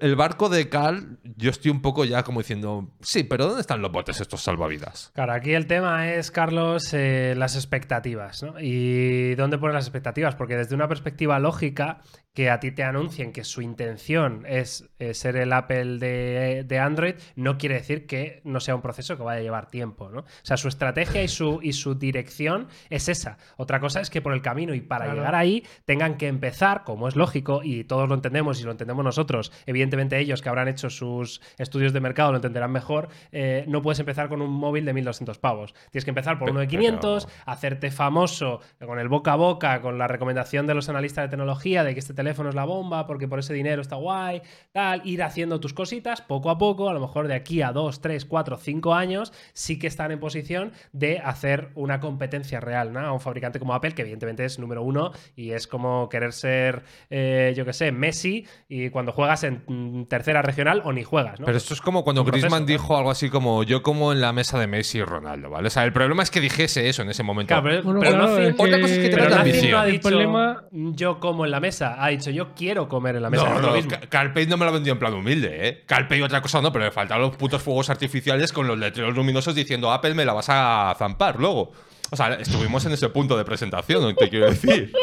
el barco de Cal, yo estoy un poco ya como diciendo, sí, pero ¿dónde están los botes estos salvavidas? Claro, aquí el tema es, Carlos, eh, las expectativas, ¿no? ¿Y dónde ponen las expectativas? Porque desde una perspectiva lógica, que a ti te anuncien que su intención es eh, ser el Apple de, de, Android, no quiere decir que no sea un proceso que vaya a llevar tiempo, ¿no? O sea, su estrategia y su, y su dirección es esa. Otra cosa es que por el camino y para claro. llegar ahí tengan que empezar, como es lógico, y todos lo entendemos y lo entendemos nosotros, evidentemente ellos que habrán hecho sus estudios de mercado lo entenderán mejor, eh, no puedes empezar con un móvil de 1200 pavos. Tienes que empezar por uno de 500, pero... hacerte famoso con el boca a boca, con la recomendación de los analistas de tecnología de que este teléfono es la bomba porque por ese dinero está guay, tal, ir haciendo tus cositas poco a poco, a lo mejor de aquí a 2, 3, 4, 5 años, sí que están en posición de hacer una competencia real ¿no? a un fabricante como Apple, que evidentemente es número uno y es como querer ser, eh, yo que sé, Messi y cuando juegas en mm, tercera regional o ni juegas, ¿no? Pero esto es como cuando Griezmann dijo algo así como yo como en la mesa de Messi y Ronaldo, ¿vale? O sea, el problema es que dijese eso en ese momento. Claro, pero, Bueno, pero claro, Nothing- es que- otra cosa es que te pero la Nothing ambición. no ha dicho- dicho el problema- yo como en la mesa, ha dicho yo quiero comer en la mesa. No, no Carpey no me lo vendió en plan humilde, ¿eh? Carpey otra cosa no, pero le faltaban los putos fuegos artificiales con los letreros luminosos diciendo Apple me la vas a zampar luego. O sea, estuvimos en ese punto de presentación, ¿no? te quiero decir.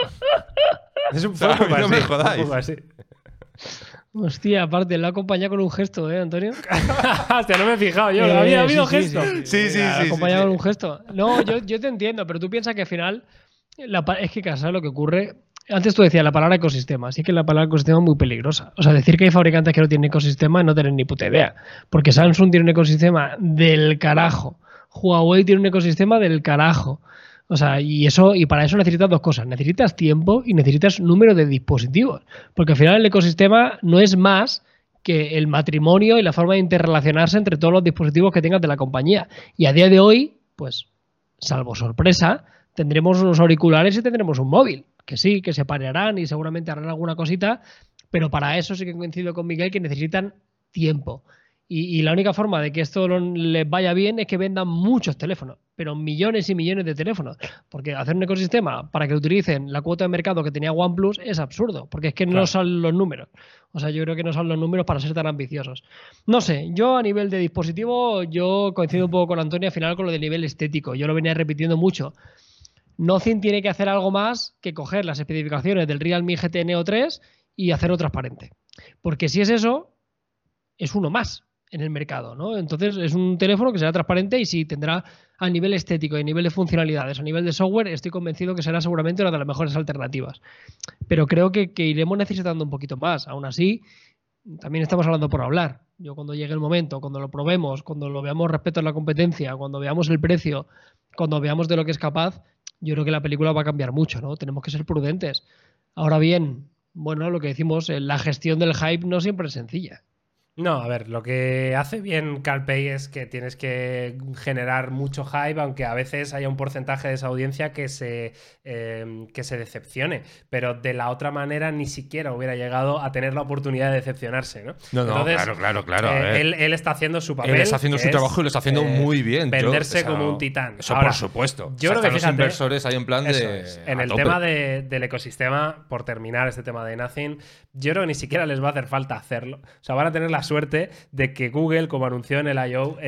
Es un O sea, poco a mí no me un jodáis. poco así. Hostia, aparte, lo acompañado con un gesto, ¿eh, Antonio? Hostia, no me he fijado yo. Eh, había habido sí, sí, gesto. sí, Sí, sí, Lo ha sí, sí, acompañado sí. con un gesto. No, yo, yo te entiendo, pero tú piensas que al final. la es que, ¿sabes lo que ocurre? Antes tú decías la palabra ecosistema, así que la palabra ecosistema es muy peligrosa. O sea, decir que hay fabricantes que no tienen ecosistema no tener ni puta idea. Porque Samsung tiene un ecosistema del carajo. Huawei tiene un ecosistema del carajo. O sea, y eso, y para eso necesitas dos cosas. Necesitas tiempo y necesitas número de dispositivos. Porque al final el ecosistema no es más que el matrimonio y la forma de interrelacionarse entre todos los dispositivos que tengas de la compañía. Y a día de hoy, pues, salvo sorpresa, tendremos unos auriculares y tendremos un móvil. Que sí, que se parearán y seguramente harán alguna cosita, pero para eso sí que coincido con Miguel que necesitan tiempo. Y, y la única forma de que esto lo- les vaya bien es que vendan muchos teléfonos, pero millones y millones de teléfonos. Porque hacer un ecosistema para que utilicen la cuota de mercado que tenía OnePlus es absurdo, porque es que Claro. no son los números. O sea, yo creo que no son los números para ser tan ambiciosos. No sé, yo a nivel de dispositivo, yo coincido un poco con Antonio al final con lo del nivel estético. Yo lo venía repitiendo mucho. Nothing tiene que hacer algo más que coger las especificaciones del Realme GT Neo 3 y hacerlo transparente. Porque si es eso, es uno más en el mercado, ¿no? Entonces es un teléfono que será transparente y si tendrá a nivel estético y a nivel de funcionalidades, a nivel de software, estoy convencido que será seguramente una de las mejores alternativas. Pero creo que, que iremos necesitando un poquito más. Aún así, también estamos hablando por hablar. Yo cuando llegue el momento, cuando lo probemos, cuando lo veamos respecto a la competencia, cuando veamos el precio, cuando veamos de lo que es capaz, yo creo que la película va a cambiar mucho, ¿no? Tenemos que ser prudentes. Ahora bien, bueno, lo que decimos, eh, la gestión del hype no siempre es sencilla. No, a ver, lo que hace bien CarPay es que tienes que generar mucho hype, aunque a veces haya un porcentaje de esa audiencia que se, em, que se decepcione. Pero de la otra manera ni siquiera hubiera llegado a tener la oportunidad de decepcionarse, ¿no? No, no, claro, claro, claro. Eh, él, él, está haciendo su papel. Él está haciendo su trabajo y lo está haciendo eh, muy bien. Venderse como un titán. Eso por supuesto. Yo creo que los inversores hay en plan de. En el tema del ecosistema, por terminar este tema de Nothing, yo creo que ni siquiera les va a hacer falta hacerlo. O sea, van a tener la suerte de que Google, como anunció en el I.O., eh,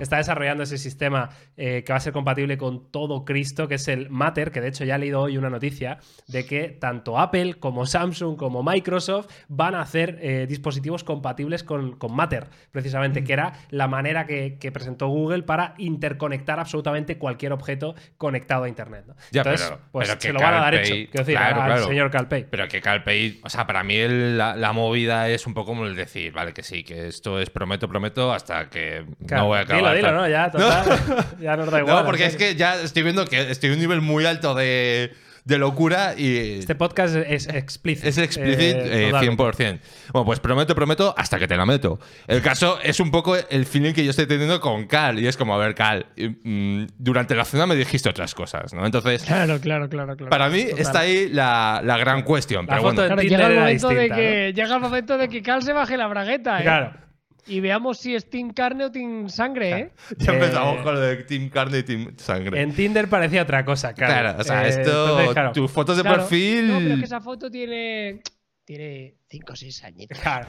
está desarrollando ese sistema eh, que va a ser compatible con todo Cristo, que es el Matter, que de hecho ya he leído hoy una noticia de que tanto Apple como Samsung como Microsoft van a hacer eh, dispositivos compatibles con, Matter, precisamente, que era la manera que, presentó Google para interconectar absolutamente cualquier objeto conectado a Internet. Entonces, pues se lo van a dar hecho. Quiero decir, al señor. Pero que CalPay, o sea, para mí la, la movida es un poco como el decir, vale, que sí, que esto es prometo, prometo, hasta que no voy a acabar. Dilo, dilo, ¿no? Ya, total, ya nos da igual. No, porque es que ya estoy viendo que estoy en un nivel muy alto de de locura y... Este podcast es explícito. Es explícito eh, 100%. Eh, bueno, pues prometo, prometo, hasta que te la meto. El caso es un poco el feeling que yo estoy teniendo con Cal. Y es como, a ver, Cal, mm, durante la cena me dijiste otras cosas, ¿no? Entonces... Claro, claro, claro. claro para mí está ahí la, la, gran cuestión. pero bueno. llega, el momento de que, llega el momento de que Cal se baje la bragueta, ¿eh? Claro. Y veamos si es Team Carne o Team Sangre, ¿eh? Ya empezamos eh, con lo de Team Carne y Team Sangre. En Tinder parecía otra cosa, claro. Claro, o sea, eh, esto. tus fotos de perfil. No, pero que esa foto tiene. Tiene 5 o 6 añitos. Claro.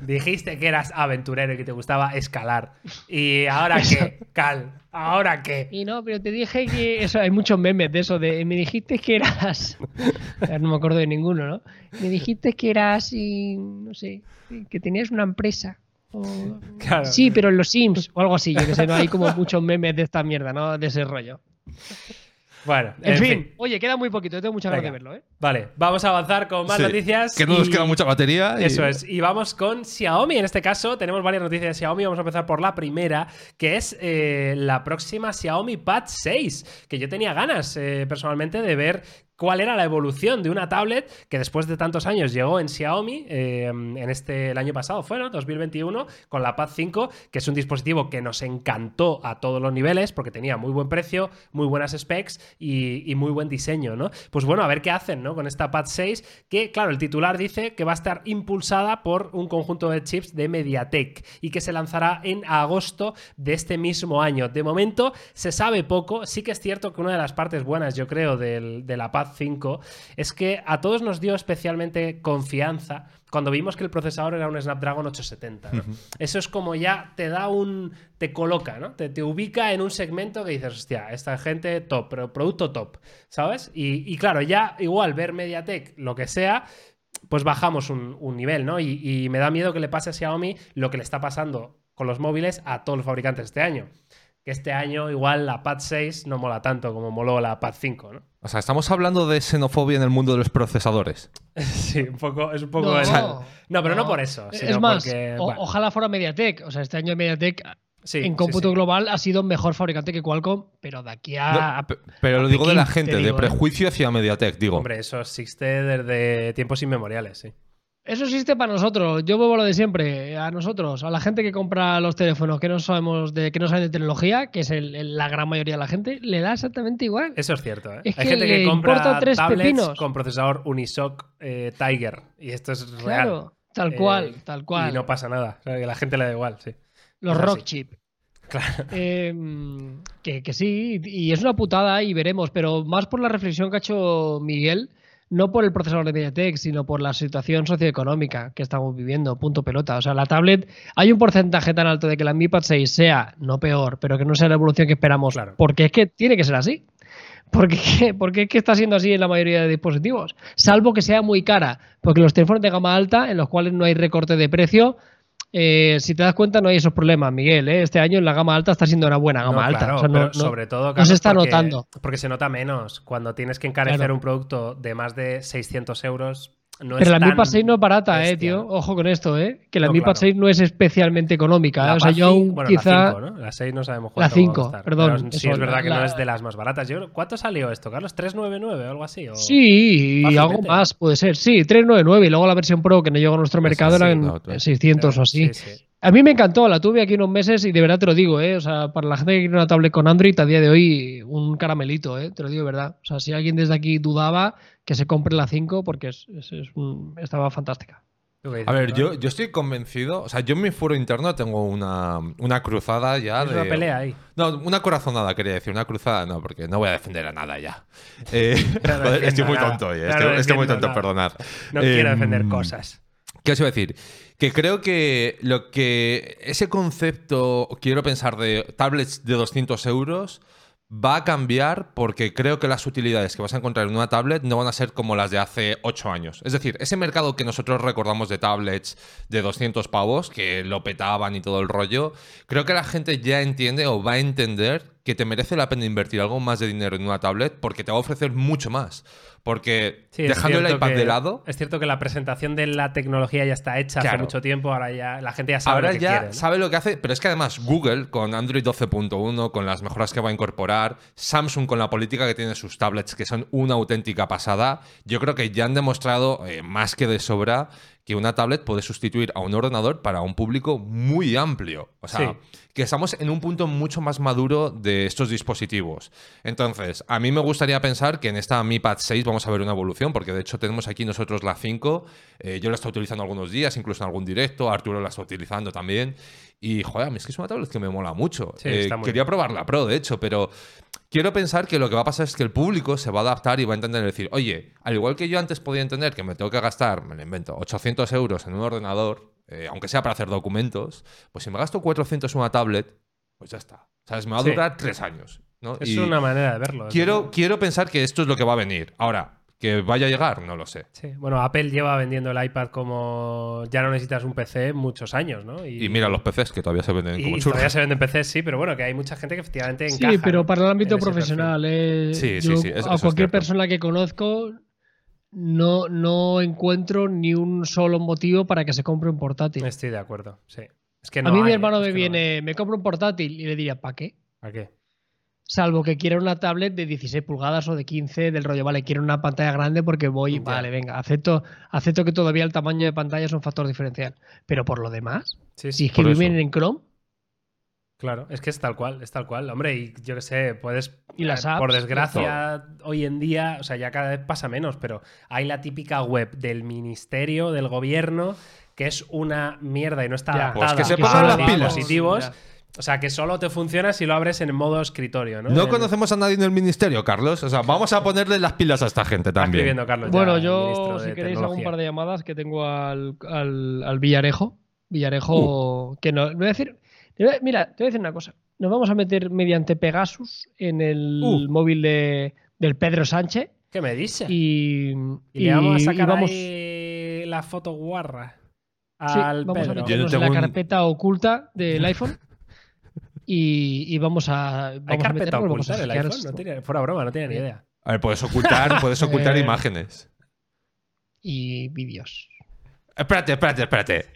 Dijiste que eras aventurero y que te gustaba escalar. ¿Y ahora qué? Cal, ¿ahora qué? Y no, pero te dije que. Eso, hay muchos memes de eso. De, me dijiste que eras. no me acuerdo de ninguno, ¿no? Me dijiste que eras. Y, no sé. Que tenías una empresa. Sí, pero en los Sims o algo así, yo que sé, no hay como muchos memes de esta mierda, ¿no? De ese rollo. Bueno, en, fin. Oye, queda muy poquito, tengo muchas ganas de verlo, ¿eh? Vale, vamos a avanzar con más noticias. Que no nos queda mucha batería. Eso es. Y vamos con Xiaomi. En este caso, tenemos varias noticias de Xiaomi. Vamos a empezar por la primera, que es eh, la próxima Xiaomi Pad 6. Que yo tenía ganas, eh, personalmente, de ver cuál era la evolución de una tablet que después de tantos años llegó en Xiaomi, eh, en este el año pasado fue, ¿no? 2021, con la Pad 5, que es un dispositivo que nos encantó a todos los niveles porque tenía muy buen precio, muy buenas specs y, muy buen diseño, ¿no? Pues bueno, a ver qué hacen, ¿no? Con esta Pad 6, que claro, el titular dice que va a estar impulsada por un conjunto de chips de MediaTek y que se lanzará en agosto de este mismo año. De momento se sabe poco, sí que es cierto que una de las partes buenas, yo creo, de la Pad 5 es que a todos nos dio especialmente confianza cuando vimos que el procesador era un Snapdragon 870. Eso es como ya te da un. te coloca, ¿no? Te, ubica en un segmento que dices, hostia, esta gente top, pero producto top, ¿sabes? Y, claro, ya igual ver MediaTek, lo que sea, pues bajamos un, nivel, ¿no? Y, y me da miedo que le pase a Xiaomi lo que le está pasando con los móviles a todos los fabricantes este año que este año igual la Pad 6 no mola tanto como moló la Pad 5, ¿no? O sea, estamos hablando de xenofobia en el mundo de los procesadores. sí, un poco, es un poco... No, no pero no, por eso. es más, ojalá fuera MediaTek. O sea, este año MediaTek en cómputo global ha sido mejor fabricante que Qualcomm, pero de aquí a. pero lo digo de la gente, de ¿eh? prejuicio hacia MediaTek, digo. Hombre, eso existe desde tiempos inmemoriales, sí. Eso existe para nosotros. Yo vuelvo a lo de siempre. A nosotros, a la gente que compra los teléfonos que no sabemos de que no saben de tecnología, que es la gran mayoría de la gente, le da exactamente igual. Eso es cierto. ¿eh? Hay gente que compra tres tablets con procesador Unisoc eh, Tiger y esto es real. Claro, tal cual, eh, tal cual. Y no pasa nada. a la gente le da igual, sí. Los Rock Chip. Claro. Em, que, que sí, y es una putada y veremos, pero más por la reflexión que ha hecho Miguel no por el procesador de MediaTek, sino por la situación socioeconómica que estamos viviendo, punto pelota. O sea, la tablet, hay un porcentaje tan alto de que la Mi Pad 6 sea, no peor, pero que no sea la evolución que esperamos, claro. porque es que tiene que ser así. Porque, porque es que está siendo así en la mayoría de dispositivos. Salvo que sea muy cara, porque los teléfonos de gama alta, en los cuales no hay recorte de precio, eh, si te das cuenta, no hay esos problemas, Miguel. ¿eh? Este año en la gama alta está siendo una buena gama alta. sobre todo, se está notando. Porque se nota menos. Cuando tienes que encarecer un producto de más de 600 euros, no Pero es la Mi tan Pad 6 no es barata, eh, tío. Ojo con esto, eh. Que la No, Mi Pad claro. 6 no es especialmente económica. La ¿eh? O sea, yo aún bueno, quizá. la 5, ¿no? La 6 no sabemos La cuánto cinco, va a costar. perdón, Pero sí eso, es verdad la- que no la- es de las más baratas. Yo ¿Cuánto salió esto, Carlos? ¿399 o algo así? ¿O- Sí, y algo más puede ser. Sí, 399 y luego la versión Pro que no llegó a nuestro mercado sí, era en, no, tú- en 600 o así. Sí, sí. A mí me encantó, la tuve aquí unos meses y de verdad te lo digo, ¿eh? O sea, para la gente que quiere una tablet con Android a día de hoy, un caramelito, ¿eh? Te lo digo de verdad. O sea, si alguien desde aquí dudaba, que se compre la 5 porque es, es- es un- estaba fantástica. ¿Tú qué dices, A ver, yo, yo estoy convencido. O sea, yo en mi foro interno tengo una, una cruzada ya Es de. una pelea ahí. No, una corazonada quería decir, una cruzada no, porque no voy a defender a nada ya. Eh, joder, estoy muy tonto hoy, eh, Claro, estoy, estoy muy tonto, nada. perdonad. No quiero Em, defender cosas. ¿Qué os iba a decir? Que creo que lo que ese concepto, quiero pensar, de tablets de 200 euros va a cambiar porque creo que las utilidades que vas a encontrar en una tablet no van a ser como las de hace 8 años. Es decir, ese mercado que nosotros recordamos de tablets de 200 pavos, que lo petaban y todo el rollo, creo que la gente ya entiende o va a entender que te merece la pena invertir algo más de dinero en una tablet porque te va a ofrecer mucho más. Porque Sí, dejando el iPad que- de lado, Es cierto que la presentación de la tecnología ya está hecha hace mucho tiempo, ahora ya la gente ya sabe Ahora lo que ya quiere. ¿no? sabe lo que hace, pero es que además Google con Android 12.1, con las mejoras que va a incorporar, Samsung con la política que tiene sus tablets, que son una auténtica pasada, yo creo que ya han demostrado eh, más que de sobra que una tablet puede sustituir a un ordenador para un público muy amplio. O sea, Sí. que estamos en un punto mucho más maduro de estos dispositivos. Entonces, a mí me gustaría pensar que en esta Mi Pad 6 vamos a ver una evolución, porque de hecho tenemos aquí nosotros la 5. eh, yo la estoy utilizando algunos días, incluso en algún directo. Arturo la está utilizando también. Y, joder, a mí es que es una tablet que me mola mucho. Sí, Eh, quería bien. probar la Pro, de hecho, pero quiero pensar que lo que va a pasar es que el público se va a adaptar y va a entender decir, oye, al igual que yo antes podía entender que me tengo que gastar, me lo invento, 800 euros en un ordenador, eh, aunque sea para hacer documentos, pues si me gasto 400 en una tablet, pues ya está. ¿Sabes? Me va a Sí. durar tres años. ¿no? Es Y una manera de verlo. quiero, quiero pensar que esto es lo que va a venir. Ahora, que vaya a llegar, no lo sé. Sí. Bueno, Apple lleva vendiendo el iPad como ya no necesitas un PC muchos años, ¿no? Y mira los PCs que todavía se venden y como todavía churros. se venden PCs, sí, pero bueno, que hay mucha gente que efectivamente Sí, encaja. pero ¿no? para el ámbito profesional, eh, Sí, sí, yo sí, eso- eso a cualquier persona que conozco no, no encuentro ni un solo motivo para que se compre un portátil. Estoy de acuerdo, sí. Es que a mí mi hermano me no viene, me compro un portátil y le diría, ¿para qué? hay. ¿A qué? Salvo que quiera una tablet de 16 pulgadas o de 15 del rollo, vale, quiero una pantalla grande porque voy, Ya. vale, venga, acepto, acepto que todavía el tamaño de pantalla es un factor diferencial. Pero por lo demás, Sí, si es que eso. viven en Chrome, claro. Es que es tal cual, es tal cual. Hombre, y yo qué sé, puedes. Y las eh, apps, Por desgracia, hoy en día, o sea, ya cada vez pasa menos, pero hay la típica web del ministerio, del gobierno, que es una mierda y no está Ya. adaptada Pues que se a los las pilas. dispositivos. Ya. O sea, que solo te funciona si lo abres en modo escritorio, ¿no? No En- conocemos a nadie en el ministerio, Carlos. O sea, vamos a ponerle las pilas a esta gente Está también. escribiendo Carlos. Bueno, yo, si queréis, hago un par de llamadas que tengo al, al, al Villarejo. Villarejo, que no. Voy a decir, a- mira, te voy a decir una cosa. Nos vamos a meter mediante Pegasus en el Uh. móvil de, del Pedro Sánchez ¿Qué me dice? y, Y le vamos a sacar vamos, ahí la foto guarra sí, al vamos a Pedro. Meternos en tengo la un- carpeta oculta del iPhone y, y vamos a. Vamos Hay a carpeta vamos a hackear iPhone. esto. No fuera broma, no tiene ni idea. A ver, puedes ocultar, puedes ocultar Eh. imágenes. Y vídeos. Espérate, espérate, espérate.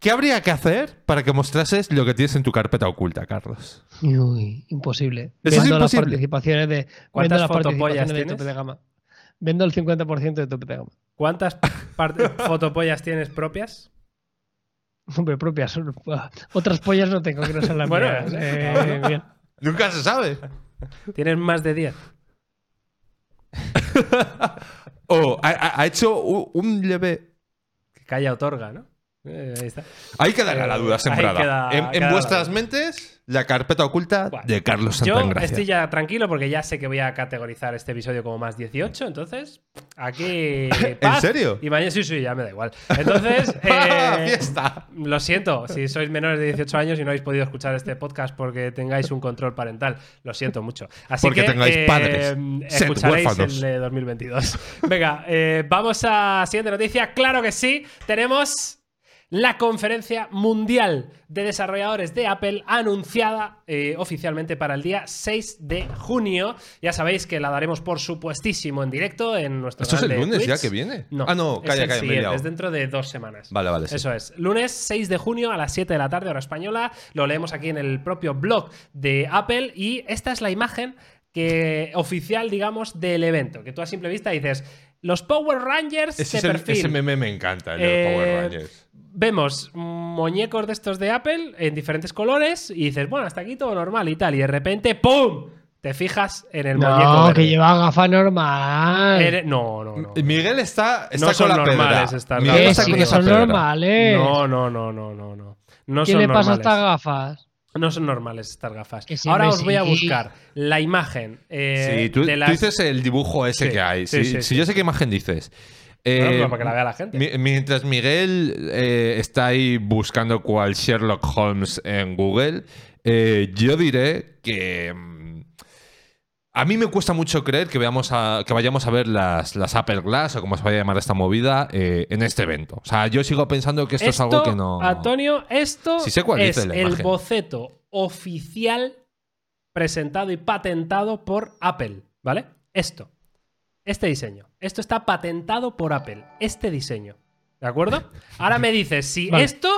¿Qué habría que hacer para que mostrases lo que tienes en tu carpeta oculta, Carlos? Uy, imposible. Eso es Vendo las participaciones de. ¿Cuántas vendo las fotopollas participaciones de tope de gama. Vendo el 50% de tope de gama. ¿Cuántas fotopollas tienes propias? Hombre, propias. Otras pollas no tengo que no sean las Bueno, mías. eh, Eh, bien. Nunca se sabe. ¿Tienes más de 10? Oh, ha, hecho un, leve. Que calla otorga, ¿no? Eh, ahí está. Ahí quedará la duda Ahí sembrada. queda- en en queda la vuestras duda. mentes, la carpeta oculta Bueno, de Carlos Yo Santagracia. estoy ya tranquilo porque ya sé que voy a categorizar este episodio como más 18, entonces aquí... paz. serio? Y mañana sí, sí, ya me da igual. Entonces... eh, ¡Fiesta! Lo siento, si sois menores de 18 años y no habéis podido escuchar este podcast porque tengáis un control parental, lo siento mucho. Así Porque que tengáis eh, padres. Escucharéis el de 2022. Venga, eh, vamos a siguiente noticia. Claro que sí, tenemos la conferencia mundial de desarrolladores de Apple anunciada eh, oficialmente para el día 6 de junio. Ya sabéis que la daremos por supuestísimo en directo en nuestro ¿Esto es el de lunes ya que viene? No, Ah, no, es calla, liado. es dentro de dos semanas. Vale, vale, sí. Eso es. Lunes 6 de junio a las 7 de la tarde, hora española. Lo leemos aquí en el propio blog de Apple. Y esta es la imagen que, oficial, digamos, del evento. Que tú a simple vista dices. Los Power Rangers Ese, de es el- perfil. ese meme me encanta, el de Eh, los Power Rangers. Vemos muñecos de estos de Apple en diferentes colores y dices, bueno, hasta aquí todo normal y tal. Y de repente, ¡pum! Te fijas en el muñeco. No, que lleva gafas normal. Eres- No, no, no. Miguel está, está No son con la normales pedra. estas Miguel está con esa son pedra. normales. No, no, no, no, no, no. No ¿Qué son le pasa a estas gafas? No son normales estas gafas. Ahora os voy a buscar la imagen eh, Sí, tú, de tú las... dices el dibujo ese Sí, que hay. sí, Sí, sí, sí, sí. yo sé qué imagen dices. No, Eh, no, para que la vea la gente. mi- mientras Miguel eh, está ahí buscando cual Sherlock Holmes en Google, eh, yo diré que mm, a mí me cuesta mucho creer que, veamos a- que vayamos a ver las, las Apple Glass o como se vaya a llamar esta movida eh, en este evento. O sea, yo sigo pensando que esto, es algo que no. Antonio, esto Sí sé cuál es el imagen. boceto oficial presentado y patentado por Apple, ¿vale? Esto. Este diseño. Esto está patentado por Apple. Este diseño. ¿De acuerdo? Ahora me dices si Vale. esto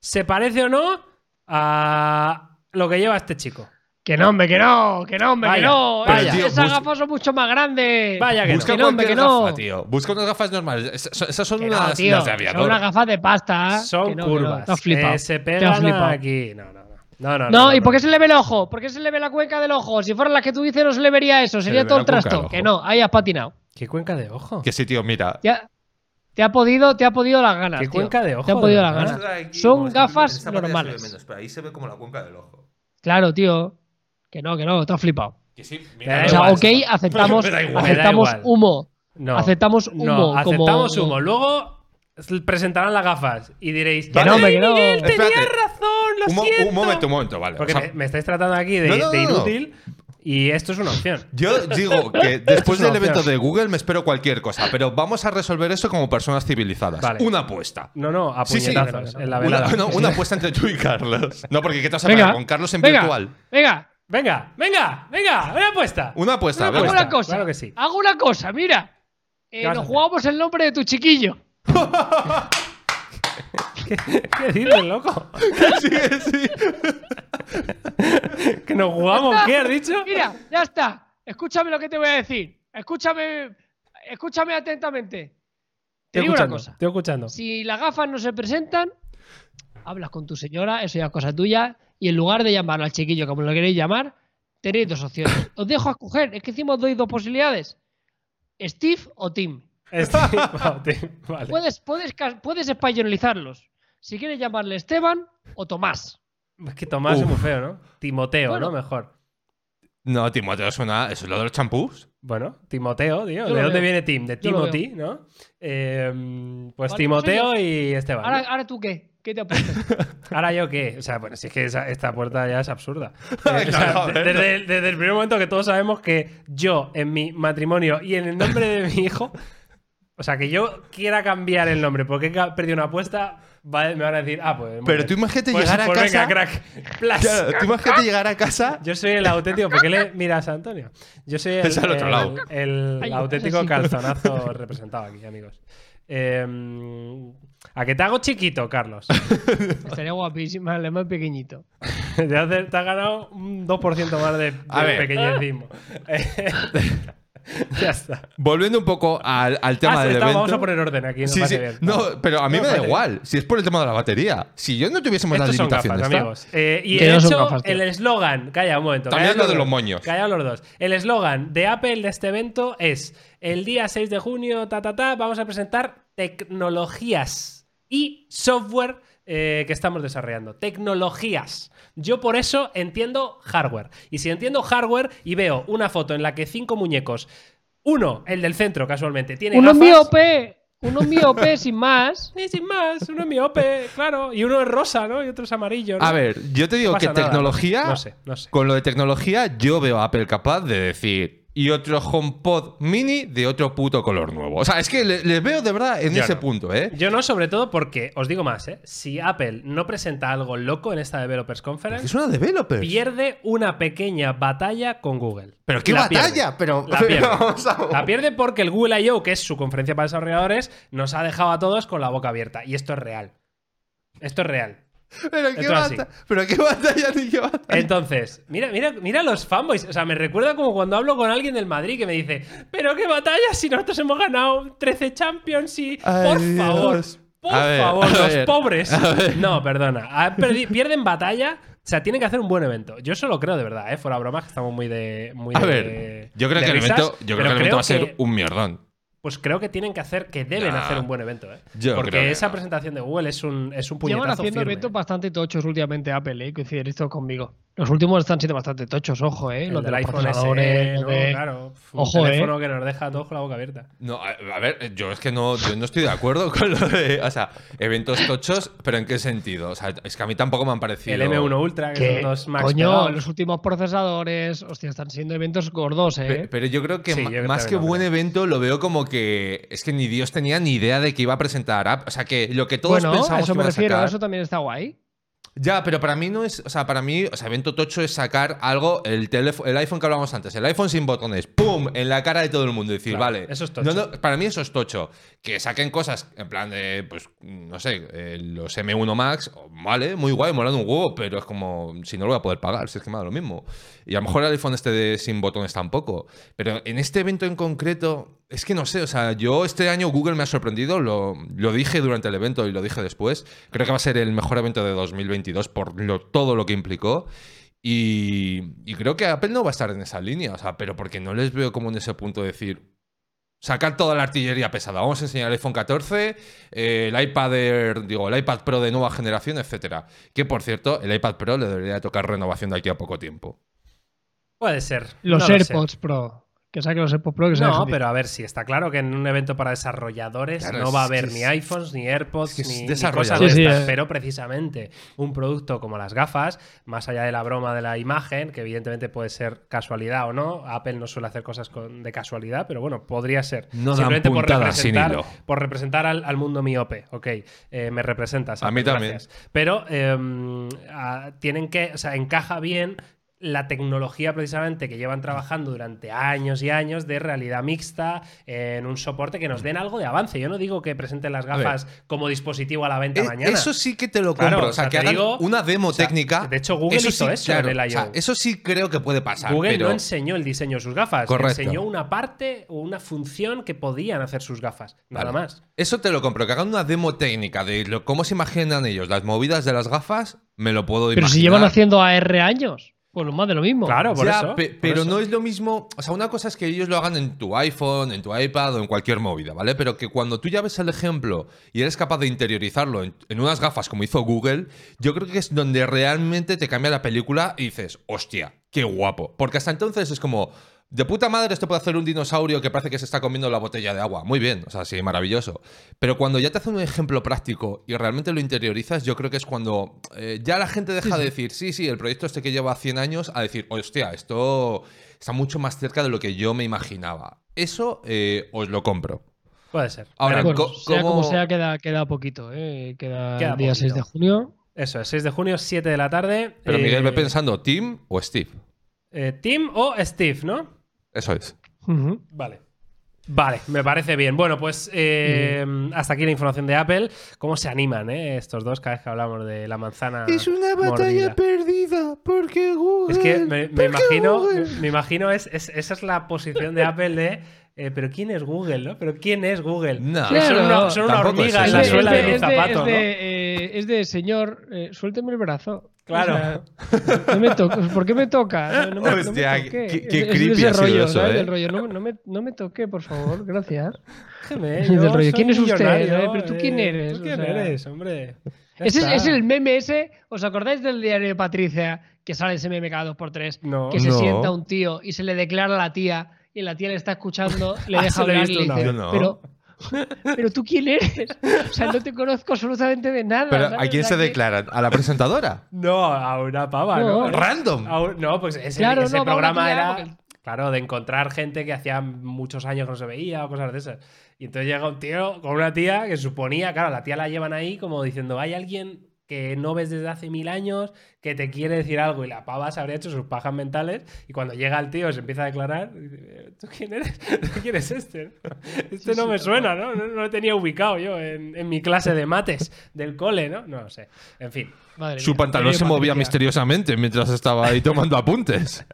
se parece o no a lo que lleva este chico. Que no, hombre, que no, que no, hombre, Vaya, que no. vaya. Esas Tío, esas busca- gafas son mucho más grandes. Vaya que Busca no, hombre, cualquier que no. gafa, tío. Busca unas gafas normales. Esas, esas son no, unas, tío, unas de son aviador. unas gafas de pasta. Son no, que no, curvas. te has flipado. eh, se Te has aquí. No, no, no. No, no, No, ¿y no. por qué se le ve el ojo? ¿Por qué se le ve la cuenca del ojo? Si fueran las que tú dices, no se le vería eso. Sería todo el trasto. Que no, ahí has patinado. ¿Qué cuenca de ojo? Que sí, tío, mira. Te ha, te ha podido, te ha podido las ganas. ¿Qué tío. cuenca de ojo? Te ha podido las ganas. Son gafas normales. pero ahí se ve como la cuenca del ojo. Claro, tío. Que no, que no, te has flipado. Que sí, Me da O sea, igual. ok, aceptamos, igual. aceptamos humo. No. Aceptamos humo. No, aceptamos como... humo. Luego presentarán las gafas y diréis, Que no, que no. Miguel, tenías razón, lo Un, siento. un momento, un momento, vale. Porque O sea, me, me estáis tratando aquí de, No, no, de no, no. inútil y esto es una opción. Yo digo que después Es una del evento opción. de Google me espero cualquier cosa, pero vamos a resolver esto como personas civilizadas. Vale. Una apuesta. No, no, a Sí, sí. en la Una, velada. no, una apuesta entre tú y Carlos. No, porque ¿qué te vas a Venga, pegar con Carlos en venga, virtual? Venga, Venga, venga, venga, una apuesta. Una apuesta, hago venga. apuesta. una cosa. claro que sí. Hago una cosa, mira. Eh, ¿Qué vas a nos jugamos el nombre de tu chiquillo. ¿Qué dices, loco? Sí, sí. ¿Que nos jugamos? ¿Qué has dicho? Mira, ya está. Escúchame lo que te voy a decir. Escúchame, escúchame atentamente. Te Estoy digo una cosa. estoy escuchando. Si las gafas no se presentan, hablas con tu señora, eso ya es cosa tuya, y en lugar de llamarlo al chiquillo como lo queréis llamar, tenéis dos opciones. Os dejo a escoger, es que encima os doy dos posibilidades. Steve o Tim. Este- vale, vale. Puedes, puedes, puedes españolizarlos. Si quieres llamarle Esteban o Tomás. Es que Tomás es muy feo, ¿no? Timoteo, Bueno. ¿no? Mejor. No, Timoteo suena. ¿Eso es lo de los champús? Bueno, Timoteo, tío. ¿De lo dónde viene Tim? De Timothy, ¿no? Eh, pues Vale, Timoteo soy y Esteban. Ahora, ¿no? ahora tú qué? ¿Qué te apuestas? ¿Ahora yo qué? O sea, bueno, si es que esa- esta puerta ya es absurda. Eh, o sea, Claro, a ver. desde, el- desde el primer momento que todos sabemos que yo, en mi matrimonio y en el nombre de mi hijo, o sea, que yo quiera cambiar el nombre porque he perdido una apuesta, va- me van a decir, ah, pues. Pero tú imagínate Pues- llegar a pues casa. Venga, crack. Plas. Claro, tú imagínate llegar a casa. Yo soy el auténtico. ¿Por qué le miras a Antonio? Yo soy el, Es al otro el- lado. el Ay, auténtico sí. calzonazo representado aquí, amigos. Eh, a que te hago chiquito, Carlos. Estaría guapísima, el más pequeñito. te, has ganado un 2% más de, de pequeñecismo. Ya está. Volviendo un poco al, al tema Ah, del está, evento. vamos a poner orden aquí. No Sí, sí. bien. No, pero a mí No, me da igual. Si es por el tema de la batería. Si yo no tuviésemos Estos las son gafas, limitaciones. amigos. Eh, y son hecho gafas, el eslogan, calla un momento. También callaos lo de los moños. Callaos los dos. El eslogan de Apple de este evento es: el día 6 de junio, ta, ta, ta, vamos a presentar tecnologías y software eh, que estamos desarrollando. Tecnologías. Yo por eso entiendo hardware. Y si entiendo hardware y veo una foto en la que cinco muñecos, uno, el del centro casualmente, tiene Uno gafas. miope, uno miope sin más. Y sin más, uno es miope, claro. Y uno es rosa, ¿no? Y otro es amarillo. ¿no? A ver, yo te digo No que tecnología. No sé, no sé. Con lo de tecnología, yo veo a Apple capaz de decir. Y otro HomePod mini de otro puto color nuevo. O sea, es que les le veo de verdad en Yo ese no. punto, ¿eh? Yo no, sobre todo porque, os digo más, ¿eh? si Apple no presenta algo loco en esta Developers Conference, Es una developer. pierde una pequeña batalla con Google. ¿Pero qué La batalla? pierde. Pero- la pierde. a. La pierde porque el Google I.O., que es su conferencia para desarrolladores, nos ha dejado a todos con la boca abierta. Y esto es real. Esto es real. ¿Pero qué, Esto es así. ¿Pero qué batalla ni qué batalla? Entonces, mira, mira, mira los fanboys. O sea, me recuerda como cuando hablo con alguien del Madrid que me dice, pero qué batalla si nosotros hemos ganado 13 Champions y... Ay, por favor, por A favor, los ver, pobres. No, perdona. Pierden batalla. O sea, tienen que hacer un buen evento. Yo eso lo creo de verdad, ¿eh? Fuera bromas, que estamos muy de... Muy A de- ver, yo creo de que el risas, evento, yo creo que el evento va a ser que- un mierdón. Pues creo que tienen que hacer, que deben Nah. hacer un buen evento, ¿eh? Yo Porque creo esa no. presentación de Google es un, es un Llevan puñetazo haciendo firme. eventos bastante tochos últimamente Apple, ¿eh? Coinciden esto conmigo. Los últimos están siendo bastante tochos, ojo, ¿eh? El Los de del los iPhone los ¿no? de- claro. Un Ojo, teléfono ¿eh? que nos deja a todos con la boca abierta. No, a, a ver, yo es que no, yo no estoy de acuerdo con lo de. O sea, eventos tochos, pero ¿en qué sentido? O sea, es que a mí tampoco me han parecido. El M1 Ultra, que son dos Max coño, pegados. los últimos procesadores, hostia, están siendo eventos gordos, ¿eh? Pe- Pero yo creo que Sí, ma- yo más que buen evento lo veo como que es que ni Dios tenía ni idea de que iba a presentar app. O sea, que lo que todos bueno, a pensamos eso que me iba a refiero, sacar- eso también está guay. Ya, pero para mí no es, o sea, para mí, o sea, evento tocho es sacar algo, el teléfono, el iPhone que hablábamos antes, el iPhone sin botones, ¡pum! en la cara de todo el mundo, decir, Claro, vale, eso es tocho. No, no, para mí eso es tocho, que saquen cosas en plan de, pues, no sé, eh, los M1 Max, vale, muy guay, molan un huevo, pero es como, si no lo voy a poder pagar, si es que me da lo mismo. Y a lo mejor el iPhone este de sin botones tampoco, pero en este evento en concreto, es que no sé, o sea, yo este año Google me ha sorprendido, lo, lo dije durante el evento y lo dije después. Creo que va a ser el mejor evento de 2022 por todo lo que implicó. Y, y creo que Apple no va a estar en esa línea, o sea, pero porque no les veo como en ese punto de decir. Sacar toda la artillería pesada. Vamos a enseñar el iPhone 14, eh, el iPad Air, digo, el iPad Pro de nueva generación, etcétera. Que por cierto, el iPad Pro le debería tocar renovación de aquí a poco tiempo. Puede ser. Los no lo sé. AirPods Pro. Que saquen los AirPods Pro que sean No, pero a ver, si está claro que en un evento para desarrolladores Claro, no va a haber es- ni iPhones, ni AirPods, es ni, ni cosas de Sí, sí, estas. eh. Pero precisamente un producto como las gafas, más allá de la broma de la imagen, que evidentemente puede ser casualidad o no, Apple no suele hacer cosas con- de casualidad, pero bueno, podría ser. No dan Simplemente por puntadas sin representar, hilo. por representar al, al mundo miope. Ok, eh, me representas. A mí también. gracias. Pero eh, ah, tienen que, o sea, encaja bien la tecnología precisamente que llevan trabajando durante años y años de realidad mixta en un soporte que nos den algo de avance. Yo no digo que presenten las gafas como dispositivo a la venta Eh, mañana. Eso sí que te lo compro. o o sea, que hagan digo- una demo o sea, técnica. de hecho, Google hizo sí, eso claro, en el o sea, I.O.. eso sí creo que puede pasar. Google pero... no enseñó el diseño de sus gafas, Correcto. enseñó una parte o una función que podían hacer sus gafas, nada Vale. más. Eso te lo compro. Que hagan una demo técnica de lo- cómo se imaginan ellos las movidas de las gafas, me lo puedo Pero imaginar. si llevan haciendo AR años, pues lo más de lo mismo. Claro, por Ya, eso. pe- por pero eso. no es lo mismo. O sea, una cosa es que ellos lo hagan en tu iPhone, en tu iPad o en cualquier movida, ¿vale? Pero que cuando tú ya ves el ejemplo y eres capaz de interiorizarlo en, en unas gafas como hizo Google, yo creo que es donde realmente te cambia la película y dices, hostia, qué guapo. Porque hasta entonces es como. De puta madre, esto puede hacer un dinosaurio que parece que se está comiendo la botella de agua. Muy bien, o sea, sí, maravilloso. Pero cuando ya te hacen un ejemplo práctico y realmente lo interiorizas, yo creo que es cuando eh, ya la gente deja de decir, sí, sí, el proyecto este que lleva 100 años, a decir, hostia, esto está mucho más cerca de lo que yo me imaginaba. Eso eh, os lo compro. Puede ser. Ahora, Veremos. Bueno, co- sea como ¿cómo- sea, queda, queda poquito, ¿eh? Queda, Queda el día 6 de junio. Eso, es 6 de junio, 7 de la tarde. Pero Eh, Miguel ve pensando, ¿Tim o Steve? eh, Tim o Steve, ¿no? Eso es. Vale. Vale, me parece bien. Bueno, pues eh, hasta aquí la información de Apple. ¿Cómo se animan eh, estos dos cada vez que hablamos de la manzana? mordida? perdida, porque Google. Es que me, me imagino, me, me imagino es, es- esa es la posición de Apple de. eh, pero ¿quién es Google, no? Pero ¿quién es Google? No. Que son una, son una Tampoco es hormiga en la Es de- suela es de, de- mi es de- zapato, es ¿no? de, eh, es de, señor, eh, suélteme el brazo. Claro. O sea, no me toca- ¿Por qué me toca? No, no me, no me Hostia, qué- Es- qué es de creepy ese ha sido rollo, eso, ¿sabes? ¿eh? Del rollo, no, no me, no me toque, por favor, gracias. Déjeme, Es yo del rollo, soy ¿quién es usted? ¿sabes? Pero tú quién eh, eres, ¿Tú o quién sea. eres, hombre? Ese es, el meme ese. ¿Os acordáis del diario de Patricia que sale ese meme cada dos por tres? No. Que se No. sienta un tío y se le declara a la tía y la tía le está escuchando, le Ah, deja hablar y le dice, pero, pero tú quién eres? O sea, no te conozco absolutamente de nada. Pero. ¿a quién se que- declara? ¿A la presentadora? No, a una pava, ¿no? No. Random. Un- no, pues ese, Claro, ese no, va una programa era. porque Claro, de encontrar gente que hacía muchos años que no se veía o cosas de esas. Y entonces llega un tío con una tía que suponía, claro, la tía la llevan ahí como diciendo, hay alguien que no ves desde hace mil años, que te quiere decir algo y la pava se habría hecho sus pajas mentales y cuando llega el tío se empieza a declarar, ¿tú quién eres? ¿Tú quién es este? Este no me suena, ¿no? ¿no? lo tenía ubicado yo en, mi clase de mates del cole, ¿no? No lo sé. En fin. Su pantalón se movía misteriosamente mientras estaba ahí tomando apuntes.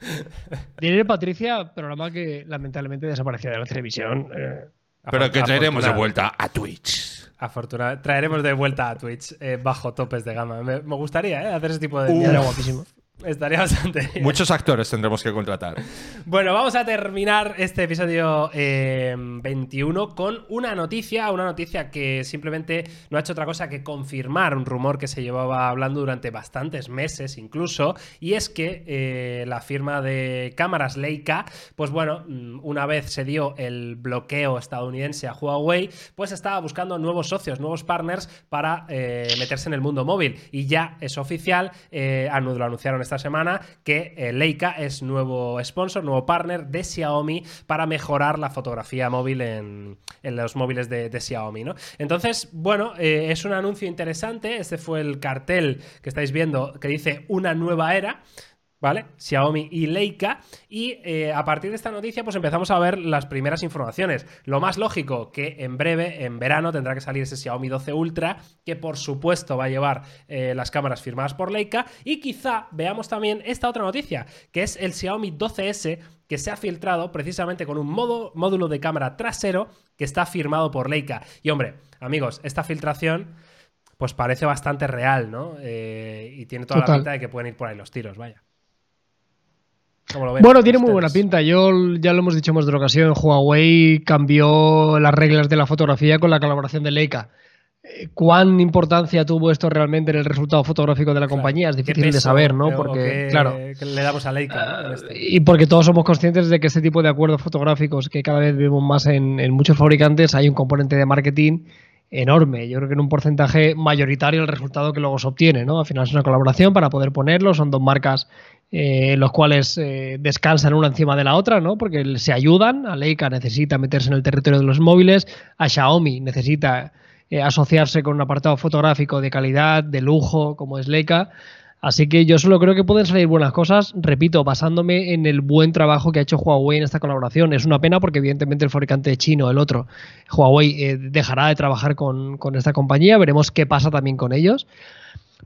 Diré Patricia, programa que lamentablemente desapareció de la televisión. Eh. Pero que traeremos de vuelta a Twitch. Afortunadamente. Traeremos de vuelta a Twitch eh, bajo topes de gama. Me, gustaría ¿eh? hacer ese tipo de. Uh, guapísimo. Estaría bastante. Muchos actores tendremos que contratar. Bueno, vamos a terminar este episodio 21 eh, con una noticia, una noticia que simplemente no ha hecho otra cosa que confirmar un rumor que se llevaba hablando durante bastantes meses incluso, y es que eh, la firma de cámaras Leica, pues bueno, mm, una vez se dio el bloqueo estadounidense a Huawei, pues estaba buscando nuevos socios, nuevos partners para eh, meterse en el mundo móvil. Y ya es oficial, lo anunciaron esta semana que eh, Leica es nuevo sponsor, nuevo partner de Xiaomi para mejorar la fotografía móvil en, los móviles de, Xiaomi. ¿no? Entonces, bueno, eh, es un anuncio interesante. Este fue el cartel que estáis viendo que dice una nueva era. ¿Vale? Xiaomi y Leica. Y eh, a partir de esta noticia, pues empezamos a ver las primeras informaciones. Lo más lógico, que en breve, en verano, tendrá que salir ese Xiaomi 12 Ultra, que por supuesto va a llevar eh, las cámaras firmadas por Leica. Y quizá veamos también esta otra noticia, que es el Xiaomi 12S que se ha filtrado precisamente con un modo, módulo de cámara trasero que está firmado por Leica. Y hombre, amigos, esta filtración pues parece bastante real, ¿no? Eh, y tiene toda la pinta de que pueden ir por ahí los tiros, vaya. Bueno, tiene muy buena pinta. Yo ya lo hemos dicho más de ocasión. Huawei cambió las reglas de la fotografía con la colaboración de Leica. Eh, ¿Cuán importancia tuvo esto realmente en el resultado fotográfico de la compañía? Es difícil de saber, ¿no? Porque, claro. le damos a Leica. Este. Y porque todos somos conscientes de que este tipo de acuerdos fotográficos que cada vez vemos más en, en muchos fabricantes hay un componente de marketing enorme. Yo creo que en un porcentaje mayoritario el resultado que luego se obtiene, ¿no? Al final es una colaboración para poder ponerlo, son dos marcas eh, los cuales eh, descansan una encima de la otra, ¿no? Porque se ayudan. A Leica necesita meterse en el territorio de los móviles, a Xiaomi necesita eh, asociarse con un apartado fotográfico de calidad, de lujo, como es Leica. Así que yo solo creo que pueden salir buenas cosas, repito, basándome en el buen trabajo que ha hecho Huawei en esta colaboración. Es una pena porque evidentemente el fabricante chino, el otro, Huawei, dejará de trabajar con, con esta compañía. Veremos qué pasa también con ellos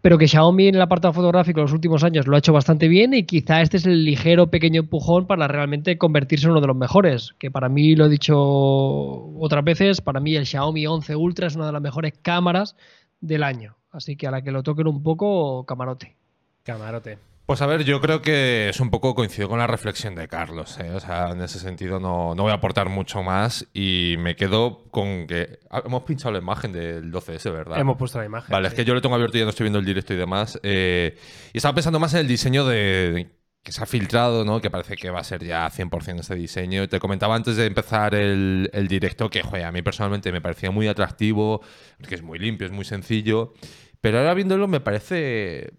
pero que Xiaomi en el apartado fotográfico en los últimos años lo ha hecho bastante bien y quizá este es el ligero pequeño empujón para realmente convertirse en uno de los mejores, que para mí lo he dicho otras veces, para mí el Xiaomi 11 Ultra es una de las mejores cámaras del año, así que a la que lo toquen un poco, camarote. Camarote. Pues a ver, yo creo que es un poco coincido con la reflexión de Carlos. ¿eh? O sea, en ese sentido no, no, voy a aportar mucho más y me quedo con que. Ah, hemos pinchado la imagen del 12S, ¿verdad? Hemos puesto la imagen. Vale, es que yo lo tengo abierto y ya no estoy viendo el directo y demás. Eh, y estaba pensando más en el diseño de, que se ha filtrado, ¿no? Que parece que va a ser ya 100% este diseño. Te comentaba antes de empezar el, el directo que, joder, a mí personalmente me parecía muy atractivo, que es muy limpio, es muy sencillo. Pero ahora viéndolo me parece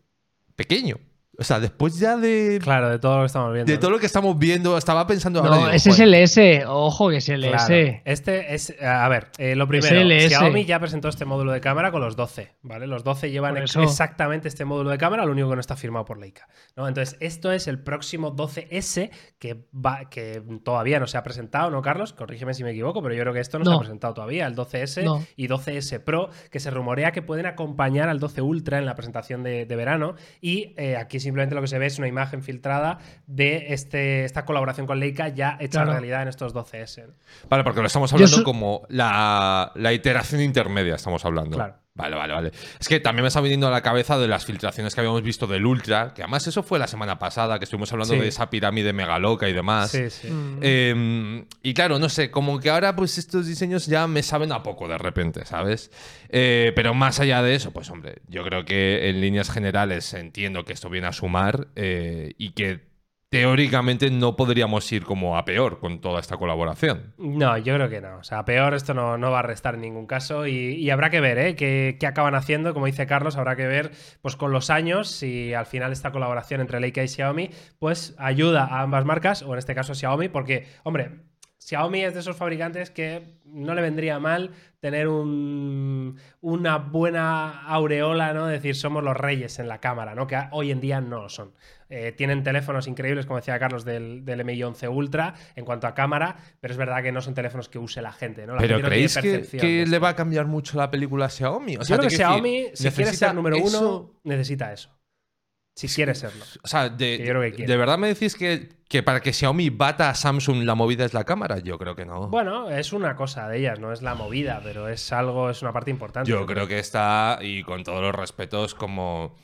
pequeño. O sea, después ya de. Claro, de todo lo que estamos viendo. De todo lo que estamos viendo, estaba pensando ahora. No, ese es el S. Ojo que es el S. Este es. A ver, eh, lo primero. Xiaomi ya presentó este módulo de cámara con los 12, ¿vale? Los 12 llevan exactamente este módulo de cámara, lo único que no está firmado por Leica. ¿no? Entonces, esto es el próximo 12S que, va, que todavía no se ha presentado, ¿no, Carlos? Corrígeme si me equivoco, pero yo creo que esto no, se ha presentado todavía. El 12S y 12S Pro, que se rumorea que pueden acompañar al 12 Ultra en la presentación de, verano. Y eh, aquí simplemente lo que se ve es una imagen filtrada de este, esta colaboración con Leica ya hecha realidad en estos 12S. Vale, porque lo estamos hablando como la, la, iteración intermedia, estamos hablando. Claro. Vale, vale, vale. Es que también me está viniendo a la cabeza de las filtraciones que habíamos visto del Ultra, que además eso fue la semana pasada, que estuvimos hablando de esa pirámide megaloca y demás. Sí, sí. Mm. Em, y claro, no sé, como que ahora pues estos diseños ya me saben a poco de repente, ¿sabes? Eh, pero más allá de eso, pues hombre, yo creo que en líneas generales entiendo que esto viene a sumar eh, y que teóricamente no podríamos ir como a peor con toda esta colaboración. No, yo creo que no. O sea, a peor esto no, no va a restar en ningún caso y, habrá que ver ¿eh? ¿Qué, qué, acaban haciendo. Como dice Carlos, habrá que ver pues con los años si al final esta colaboración entre Leica y Xiaomi pues ayuda a ambas marcas, o en este caso Xiaomi, porque, hombre, Xiaomi es de esos fabricantes que no le vendría mal tener un, una buena aureola, ¿no? Decir, somos los reyes en la cámara, ¿no? Que hoy en día no lo son. Eh, tienen teléfonos increíbles, como decía Carlos, del, del, MI 11 Ultra en cuanto a cámara, pero es verdad que no son teléfonos que use la gente, ¿no? pero ¿creéis que, le va a cambiar mucho la película a Xiaomi? O sea, Yo creo que Xiaomi, si quiere ser número uno, necesita eso. Si quiere serlo. O sea, de, de verdad me decís que, que, para que Xiaomi bata a Samsung la movida es la cámara. Yo creo que no. Bueno, es una cosa de ellas, no es la movida, pero es algo, es una parte importante. Yo creo que está, y con todos los respetos, como.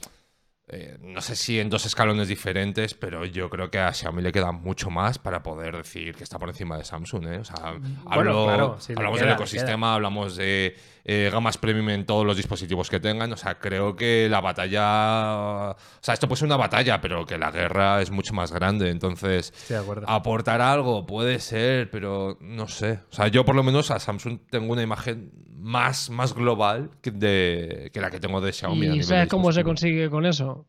Eh, no sé si en dos escalones diferentes, pero yo creo que a Xiaomi le queda mucho más para poder decir que está por encima de Samsung. ¿eh? O sea, hablamos del ecosistema, hablamos de eh, gamas premium en todos los dispositivos que tengan. O sea, creo que la batalla. O sea, esto puede ser una batalla, pero que la guerra es mucho más grande. Entonces, aportar algo puede ser, pero no sé. O sea, yo por lo menos a Samsung tengo una imagen más, más global que, de, que la que tengo de Xiaomi. ¿Y sabes cómo se consigue con eso?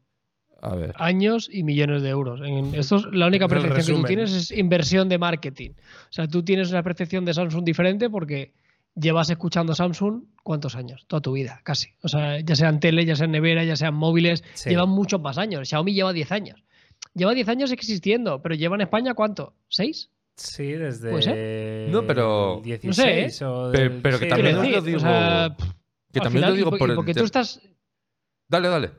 A ver. Años y millones de euros. En, esto es, la única percepción que tú tienes es inversión de marketing. O sea, tú tienes una percepción de Samsung diferente porque llevas escuchando Samsung cuántos años, toda tu vida, casi. O sea, ya sean tele, ya sean nevera, ya sean móviles, llevan muchos más años. Xiaomi lleva 10 años. Lleva 10 años existiendo, pero lleva en España cuánto? ¿6? Sí, desde. No, pero. 16 no sé, ¿eh? pero, que también lo digo. que también lo digo por el. Porque tú estás. Dale, dale.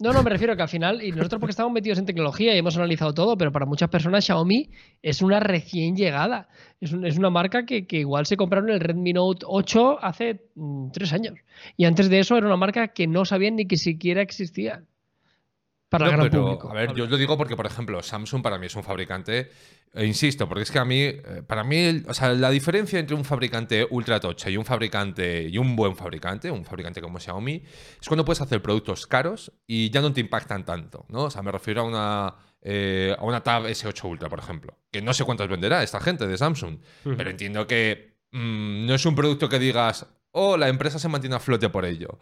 No, no, me refiero que al final, y nosotros porque estamos metidos en tecnología y hemos analizado todo, pero para muchas personas Xiaomi es una recién llegada. Es, una marca que, igual se compraron el Redmi Note 8 hace mm, tres años. Y antes de eso era una marca que no sabían ni que siquiera existía. Para el gran público. A ver, yo lo digo porque, por ejemplo, Samsung para mí es un fabricante e insisto, porque es que a mí, eh, para mí, o sea, la diferencia entre un fabricante ultra tocha y un fabricante y un buen fabricante, un fabricante como Xiaomi, es cuando puedes hacer productos caros y ya no te impactan tanto, ¿no? O sea, me refiero a una, eh, a una Tab S8 Ultra, por ejemplo, que no sé cuántas venderá esta gente de Samsung, pero entiendo que mm, no es un producto que digas, oh, la empresa se mantiene a flote por ello.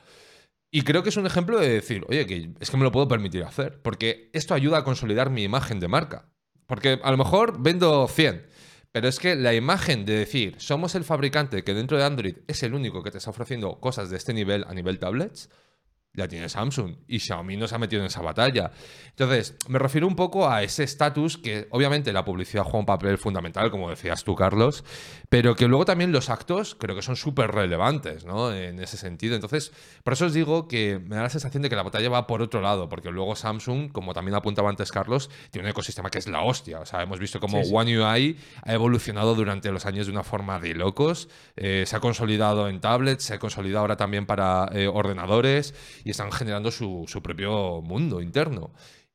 Y creo que es un ejemplo de decir, oye, que es que me lo puedo permitir hacer, porque esto ayuda a consolidar mi imagen de marca. Porque a lo mejor vendo 100, pero es que la imagen de decir, somos el fabricante que dentro de Android es el único que te está ofreciendo cosas de este nivel a nivel tablets, ya tiene Samsung y Xiaomi no se ha metido en esa batalla. Entonces, me refiero un poco a ese estatus que obviamente la publicidad juega un papel fundamental, como decías tú, Carlos, pero que luego también los actos creo que son súper relevantes, ¿no? En ese sentido. Entonces, por eso os digo que me da la sensación de que la batalla va por otro lado, porque luego Samsung, como también apuntaba antes Carlos, tiene un ecosistema que es la hostia. O sea, hemos visto cómo One UI ha evolucionado durante los años de una forma de locos, eh, se ha consolidado en tablets, se ha consolidado ahora también para eh, ordenadores y están generando su, su propio mundo interno.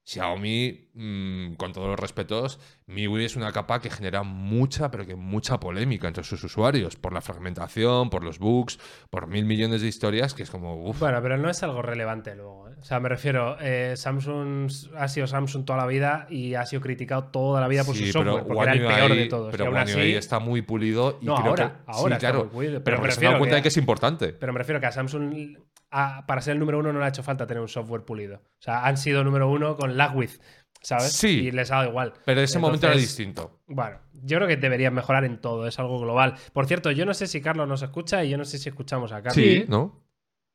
Xiaomi, mm, con todos los respetos, MIUI es una capa que genera mucha, pero que mucha polémica entre sus usuarios, por la fragmentación, por los bugs, por mil millones de historias, que es como... Uf. Bueno, pero no es algo relevante luego. ¿eh? O sea, me refiero, eh, Samsung ha sido Samsung toda la vida y ha sido criticado toda la vida por su software, porque era el peor de todos. Pero One UI está muy pulido y no, creo ahora, que... ahora sí, claro, pero, pero me he dado cuenta de que es importante. Pero me refiero que a Samsung para ser el número uno no le ha hecho falta tener un software pulido. O sea, han sido número uno con Lagwith, ¿sabes? Sí. Y les ha dado igual. Pero ese momento era distinto. Bueno, yo creo que deberían mejorar en todo, es algo global. Por cierto, yo no sé si Carlos nos escucha y yo no sé si escuchamos a Carlos. Sí, ¿no?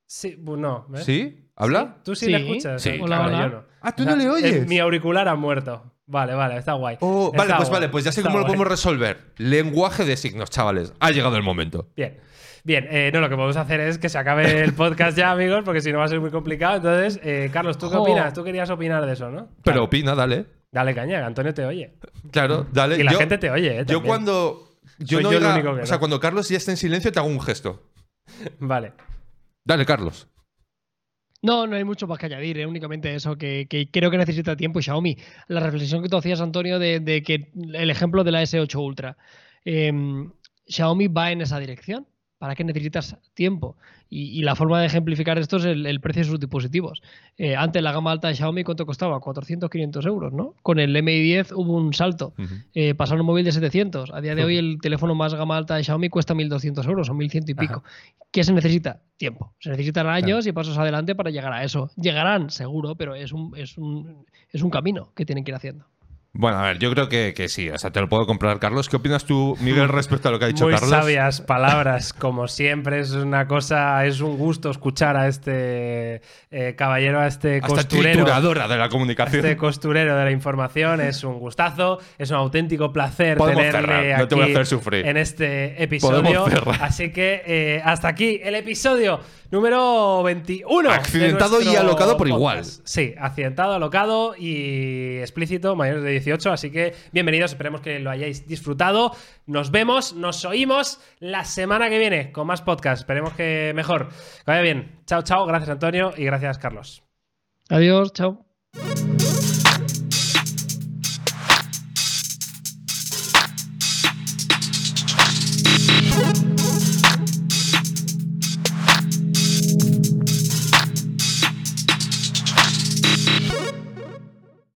Sí, pues no. ¿Sí? ¿Habla? ¿Tú sí, le escuchas? Sí, hola, hola. Yo no. Ah, tú no le oyes. mi auricular ha muerto. Vale, vale, está guay. Oh, vale, pues vale, pues ya sé cómo lo podemos resolver. Lenguaje de signos, chavales. Ha llegado el momento. Bien. Bien, eh, no, lo que podemos hacer es que se acabe el podcast ya, amigos, porque si no va a ser muy complicado. Entonces, eh, Carlos, ¿tú qué opinas? Tú querías opinar de eso, ¿no? Pero opina, dale. Dale caña, que Antonio te oye. Claro, dale. Y la gente te oye, ¿eh? Yo cuando. Yo no yo O sea, cuando Carlos ya está en silencio, te hago un gesto. vale. Dale, Carlos. No, no hay mucho más que añadir, ¿eh? únicamente eso, que, creo que necesita tiempo. Y Xiaomi, la reflexión que tú hacías, Antonio, de, que el ejemplo de la S8 Ultra. Em, Xiaomi va en esa dirección ¿para qué necesitas tiempo? Y, la forma de ejemplificar esto es el, precio de sus dispositivos. Eh, antes la gama alta de Xiaomi, ¿cuánto costaba? 400, 500 euros, ¿no? Con el Mi 10 hubo un salto. Eh, pasaron un móvil de 700. A día de hoy el teléfono más gama alta de Xiaomi cuesta 1.200 euros o 1.100 y pico. ¿Qué se necesita? Tiempo. Se necesitan años y pasos adelante para llegar a eso. Llegarán, seguro, pero es un, es un, es un camino que tienen que ir haciendo. Bueno, a ver, yo creo que, que, sí, o sea, te lo puedo comprar, Carlos. ¿Qué opinas tú, Miguel, respecto a lo que ha dicho Muy Carlos? sabias palabras, como siempre, es una cosa, es un gusto escuchar a este eh, caballero, a este Hasta costurero. de la comunicación. Este costurero de la información, es un gustazo, es un auténtico placer tenerle aquí en este episodio. Así que eh, hasta aquí el episodio número 21. Accidentado y alocado por igual. Sí, accidentado, alocado y explícito, mayores de 18. Así que bienvenidos, esperemos que lo hayáis disfrutado. Nos vemos, nos oímos la semana que viene con más podcast. Esperemos que mejor. Que vaya bien. Chao, chao. Gracias, Antonio, y gracias, Carlos. Adiós, chao.